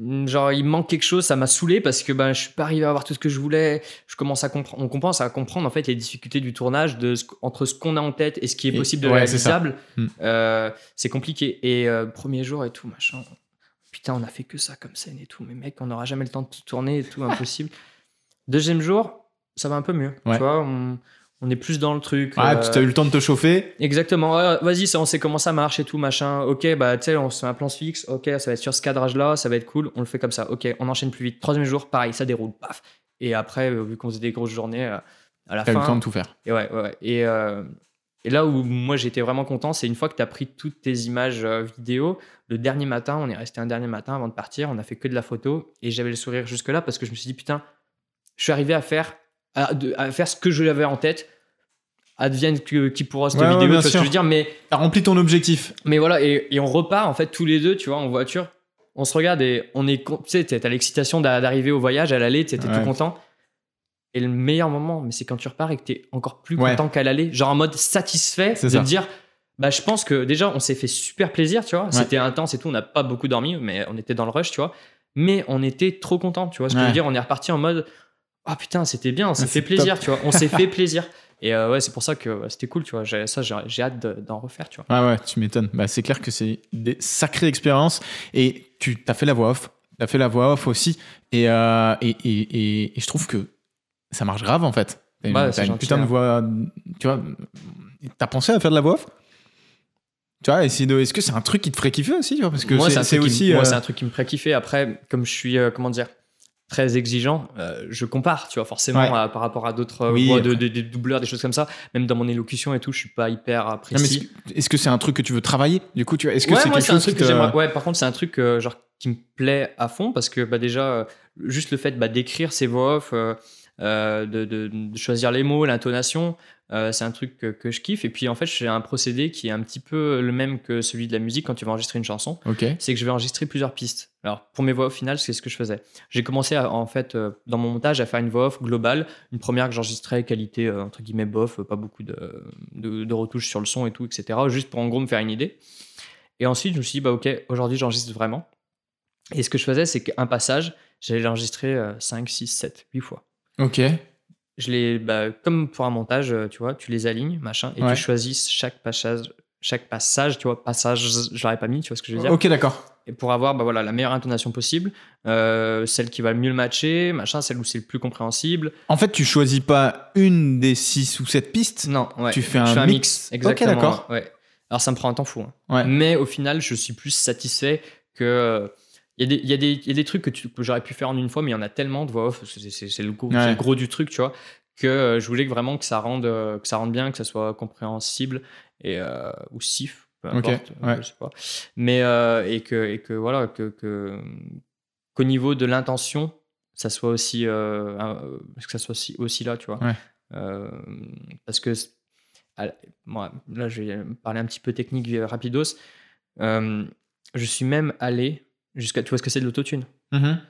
Euh, Genre, il me manque quelque chose, ça m'a saoulé parce que ben, je suis pas arrivé à avoir tout ce que je voulais. Je commence à comprendre, on commence à comprendre en fait les difficultés du tournage de ce- entre ce qu'on a en tête et ce qui est Et- possible de ouais, réalisable. Mm. Euh, c'est compliqué. Et euh, premier jour et tout, machin. Putain, on a fait que ça comme scène et tout. Mais mec, on n'aura jamais le temps de tout tourner et tout, [LAUGHS] impossible. Deuxième jour, ça va un peu mieux. Ouais. Tu vois, on, on est plus dans le truc. Ah, euh, tu as eu le temps de te chauffer Exactement. Ouais, Vas-y, ça, on sait comment ça marche et tout, machin. Ok, bah, tu sais, on se fait un plan fixe. Ok, ça va être sur ce cadrage-là, ça va être cool. On le fait comme ça. Ok, on enchaîne plus vite. Troisième jour, pareil, ça déroule. Paf. Et après, euh, vu qu'on faisait des grosses journées, euh, à la T'as eu fin. le temps de tout faire. Et ouais, ouais, ouais. Et, euh, et là où moi j'étais vraiment content, c'est une fois que tu as pris toutes tes images vidéo, le dernier matin, on est resté un dernier matin avant de partir, on a fait que de la photo et j'avais le sourire jusque-là parce que je me suis dit putain, je suis arrivé à faire, à, de- à faire ce que je l'avais en tête. Advienne que, qui pourra cette Ouais, vidéo, tu vois ce que je veux dire, mais, T'as rempli ton objectif. mais voilà, et, et on repart en fait tous les deux, tu vois, en voiture. On se regarde et on est, tu sais, t'as l'excitation d'a- d'arriver au voyage, à l'aller, t'étais Ouais. tout content. Et le meilleur moment, mais c'est quand tu repars et que t'es encore plus content qu'à l'aller, genre en mode satisfait de ça. dire, bah je pense que déjà on s'est fait super plaisir, tu vois. C'était intense et tout, on n'a pas beaucoup dormi, mais on était dans le rush, tu vois. Mais on était trop content, tu vois. Ce que je veux dire, on est reparti en mode, ah putain, c'était bien, on s'est Ah, fait plaisir, tu vois. On s'est [LAUGHS] fait plaisir. Et euh, ouais, c'est pour ça que c'était cool, tu vois. J'ai- Ça, j'ai j'ai hâte de- d'en refaire, tu vois. Ah ouais, tu m'étonnes. Bah, c'est clair que c'est des sacrées expériences. Et tu as fait la voix off. Tu as fait la voix off aussi. Et, euh, et, et, et, et je trouve que ça marche grave en fait. T'as c'est une gentil, putain de hein. voix. Tu vois, t'as pensé à faire de la voix off? Tu vois, essayer de- est-ce que c'est un truc qui te ferait kiffer aussi tu vois? Parce que moi, c'est qui aussi. moi, euh, c'est un truc qui me ferait kiffer. Après, comme je suis, comment dire, très exigeant, euh, je compare, tu vois, forcément, Ouais. à- par rapport à d'autres euh, Oui, voix de, après. de- des doubleurs, des choses comme ça. Même dans mon élocution et tout, je suis pas hyper euh, précis. est-ce que c'est un truc que tu veux travailler Du coup, tu vois, est-ce que ouais, c'est quelque c'est un chose truc que. Ouais, par contre, c'est un truc euh, genre qui me plaît à fond parce que bah, déjà, euh, juste le fait bah, d'écrire ses voix off, de choisir les mots, l'intonation, euh, c'est un truc que, que je kiffe. Et puis en fait, j'ai un procédé qui est un petit peu le même que celui de la musique quand tu vas enregistrer une chanson. C'est que je vais enregistrer plusieurs pistes. Alors pour mes voix off finales, c'est ce que je faisais. J'ai commencé à- en fait euh, dans mon montage à faire une voix off globale, une première que j'enregistrais qualité euh, entre guillemets bof, pas beaucoup de, de, de retouches sur le son et tout, etc. Juste pour en gros me faire une idée. Et ensuite, je me suis dit, bah ok, aujourd'hui j'enregistre vraiment. Et ce que je faisais, c'est qu'un passage, j'allais l'enregistrer euh, 5, 6, 7, 8 fois. Ok. Je les, bah, comme pour un montage, euh, tu vois, tu les alignes, machin, et Ouais. tu choisis chaque passage, chaque passage, tu vois, passage, je l'aurais pas mis, tu vois ce que je veux dire Ok, d'accord. et pour avoir bah voilà, la meilleure intonation possible, euh, celle qui va le mieux le matcher, machin, celle où c'est le plus compréhensible. En fait, tu choisis pas une des six ou sept pistes. Non, ouais. Tu fais Je un fais un mix. mix, exactement. d'accord. Ouais. Alors ça me prend un temps fou. hein. Ouais. Mais au final, je suis plus satisfait que. Il y, a des- y, y a trucs que, j'aurais pu faire en une fois, mais il y en a tellement de voix off, c'est le, gros- Ouais. c'est le gros du truc, tu vois, que euh, je voulais vraiment que ça rende, euh, que ça rende bien, que ça soit compréhensible et euh, ou sif, peu importe, ouais. je sais pas. Mais euh, et que et que voilà que qu'au niveau de l'intention, ça soit aussi euh, un- que ça soit aussi, aussi là, tu vois. Ouais. Euh, parce que moi, là, je vais parler un petit peu technique rapidos. Je suis même allé jusqu'à. Tu vois ce que c'est de l'autotune Mhm.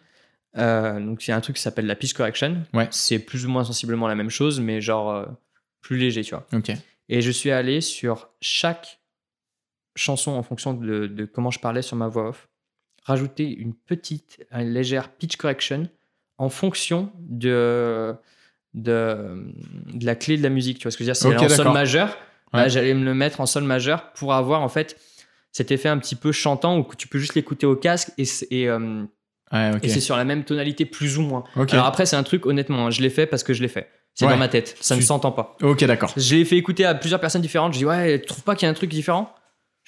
Euh, Donc, il y a un truc qui s'appelle la pitch correction. Ouais. C'est plus ou moins sensiblement la même chose, mais genre euh, plus léger, tu vois. Et je suis allé sur chaque chanson en fonction de, de comment je parlais sur ma voix off, rajouter une petite, une légère pitch correction en fonction de, de, de la clé de la musique. Tu vois ce que je veux dire C'est Ok, en sol majeur. bah. J'allais me le mettre en sol majeur pour avoir en fait cet effet un petit peu chantant où que tu peux juste l'écouter au casque et, c'est- et, euh, Ouais, et c'est sur la même tonalité plus ou moins. Ok. Alors après, c'est un truc, honnêtement, hein, je l'ai fait parce que je l'ai fait. C'est Ouais. dans ma tête, ça ne s'entend pas. Ok, d'accord. Je l'ai fait écouter à plusieurs personnes différentes. Je dis, ouais, tu trouves pas qu'il y a un truc différent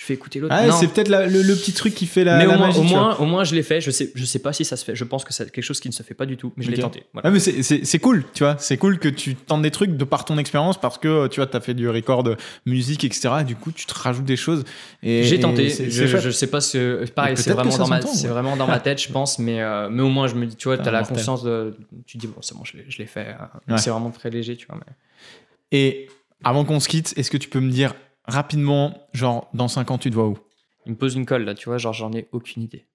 Je fais écouter l'autre. Ah, c'est peut-être la- le, le petit truc qui fait la, mais au moins, magie. au, moins, au moins, je l'ai fait. Je sais, je sais pas si ça se fait. Je pense que c'est quelque chose qui ne se fait pas du tout, mais je l'ai tenté. Voilà. Ah, mais c'est- cool, tu vois. C'est cool que tu tentes des trucs de par ton expérience parce que tu vois, t'as fait du record de musique, etc. Et du coup, tu te rajoutes des choses. et- J'ai et tenté. c'est- Je, je sais pas ce. Pareil, c'est vraiment dans ma, s'entend, c'est ouais. vraiment dans ma [LAUGHS] tête, je pense. Mais, euh, mais au moins, je me dis, tu vois, t'as la conscience de. Tu dis, bon, c'est bon, je l'ai- fait. euh, Ouais. C'est vraiment très léger, tu vois. mais- Et avant qu'on se quitte, est-ce que tu peux me dire rapidement, genre, dans 5 ans, tu te vois où? Il me pose une colle là, tu vois, genre j'en ai aucune idée.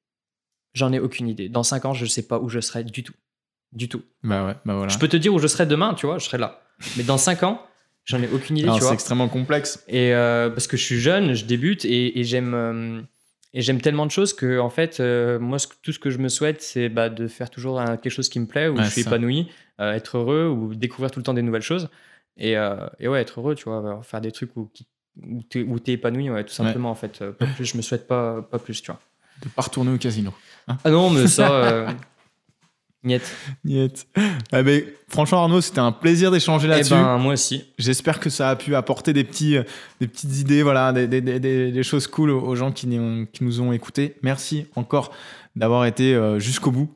J'en ai aucune idée. Dans 5 ans, je sais pas où je serai du tout. Du tout. Bah ouais, bah voilà. Je peux te dire où je serai demain, tu vois, je serai là. Mais dans 5 ans, j'en ai aucune idée, Alors, tu C'est vois. extrêmement complexe. Et euh, parce que je suis jeune, je débute et, et j'aime euh, et j'aime tellement de choses que en fait, euh, moi, ce tout ce que je me souhaite, c'est bah, de faire toujours un- quelque chose qui me plaît, où Ouais, je suis ça. épanoui, être heureux ou découvrir tout le temps des nouvelles choses. Et, euh, et ouais, être heureux, tu vois, faire des trucs où, qui- où t'es où t'es épanoui, ouais, tout simplement en fait. Euh, Pas plus, je me souhaite pas, pas plus, tu vois. De pas retourner au casino. Ah non, mais ça. Euh... [LAUGHS] Niet. Niet. Eh ben, franchement, Arnaud, c'était un plaisir d'échanger Eh là-dessus. ben, moi aussi. J'espère que ça a pu apporter des, petits, euh, des petites idées, voilà, des, des- des- des- des choses cool aux gens qui, nous- qui nous ont écoutés. Merci encore d'avoir été euh, jusqu'au bout.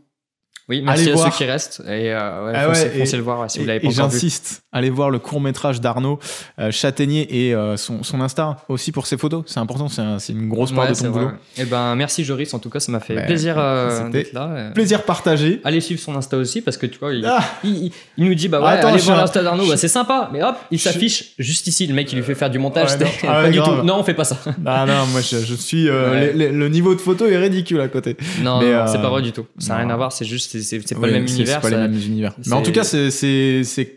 Oui, merci Allez à voir. ceux qui restent. Et euh, ouais, Ah foncez, ouais, et- foncez le voir ouais, si vous Et, l'avez et pas encore vu. j'insiste, allez voir le court métrage d'Arnaud euh, Châtaignier et euh, son, son Insta aussi pour ses photos. C'est important, c'est un- c'est une grosse part de ton boulot. Eh ben, merci Joris, en tout cas, ça m'a fait Ben, plaisir euh, d'être là. euh. Plaisir partagé. Allez suivre son Insta aussi parce que tu vois, il, Ah, il, il- il nous dit bah ouais, Attends, allez voir l'Insta d'Arnaud, bah, c'est sympa, mais hop, il s'affiche juste ici. Le mec, il lui fait faire du montage. Non. Ah pas du tout. Non, on fait pas ça. ah non, moi je, suis. le, niveau de photo est ridicule à côté. Non, non, c'est pas vrai du tout. Ça n'a non. rien à voir. C'est juste, c'est- pas Ouais, le même univers. C'est pas ça- les mêmes univers. Mais en tout cas, c'est.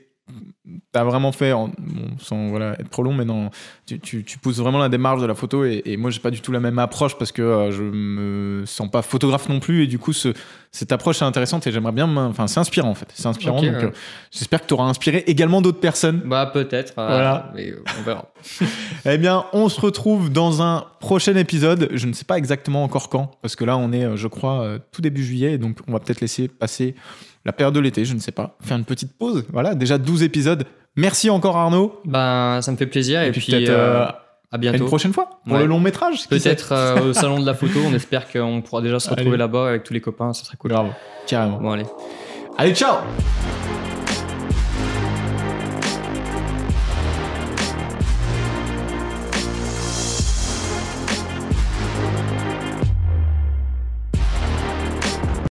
T'as vraiment fait, en- bon, sans voilà, être trop long, mais non, tu, tu, tu pousses vraiment la démarche de la photo et, et moi j'ai pas du tout la même approche parce que euh, je me sens pas photographe non plus et du coup ce, cette approche est intéressante et j'aimerais bien, enfin c'est inspirant en fait, c'est inspirant donc ouais. euh, j'espère que tu auras inspiré également d'autres personnes. Bah peut-être. euh, Voilà. mais on verra. [LAUGHS] Eh bien, on se retrouve dans un prochain épisode. Je ne sais pas exactement encore quand, parce que là, on est, euh, je crois, euh, tout début juillet, donc on va peut-être laisser passer la période de l'été, je ne sais pas. Faire une petite pause. Voilà, déjà 12 épisodes. Merci encore Arnaud. Ben, ça me fait plaisir. Et, Et puis puis, à bientôt. une prochaine fois pour Ouais. le long métrage. Peut-être euh, au salon de la photo. On espère qu'on pourra déjà se retrouver là-bas avec tous les copains. Ça serait cool. Grave, carrément. Bon, allez. Allez, ciao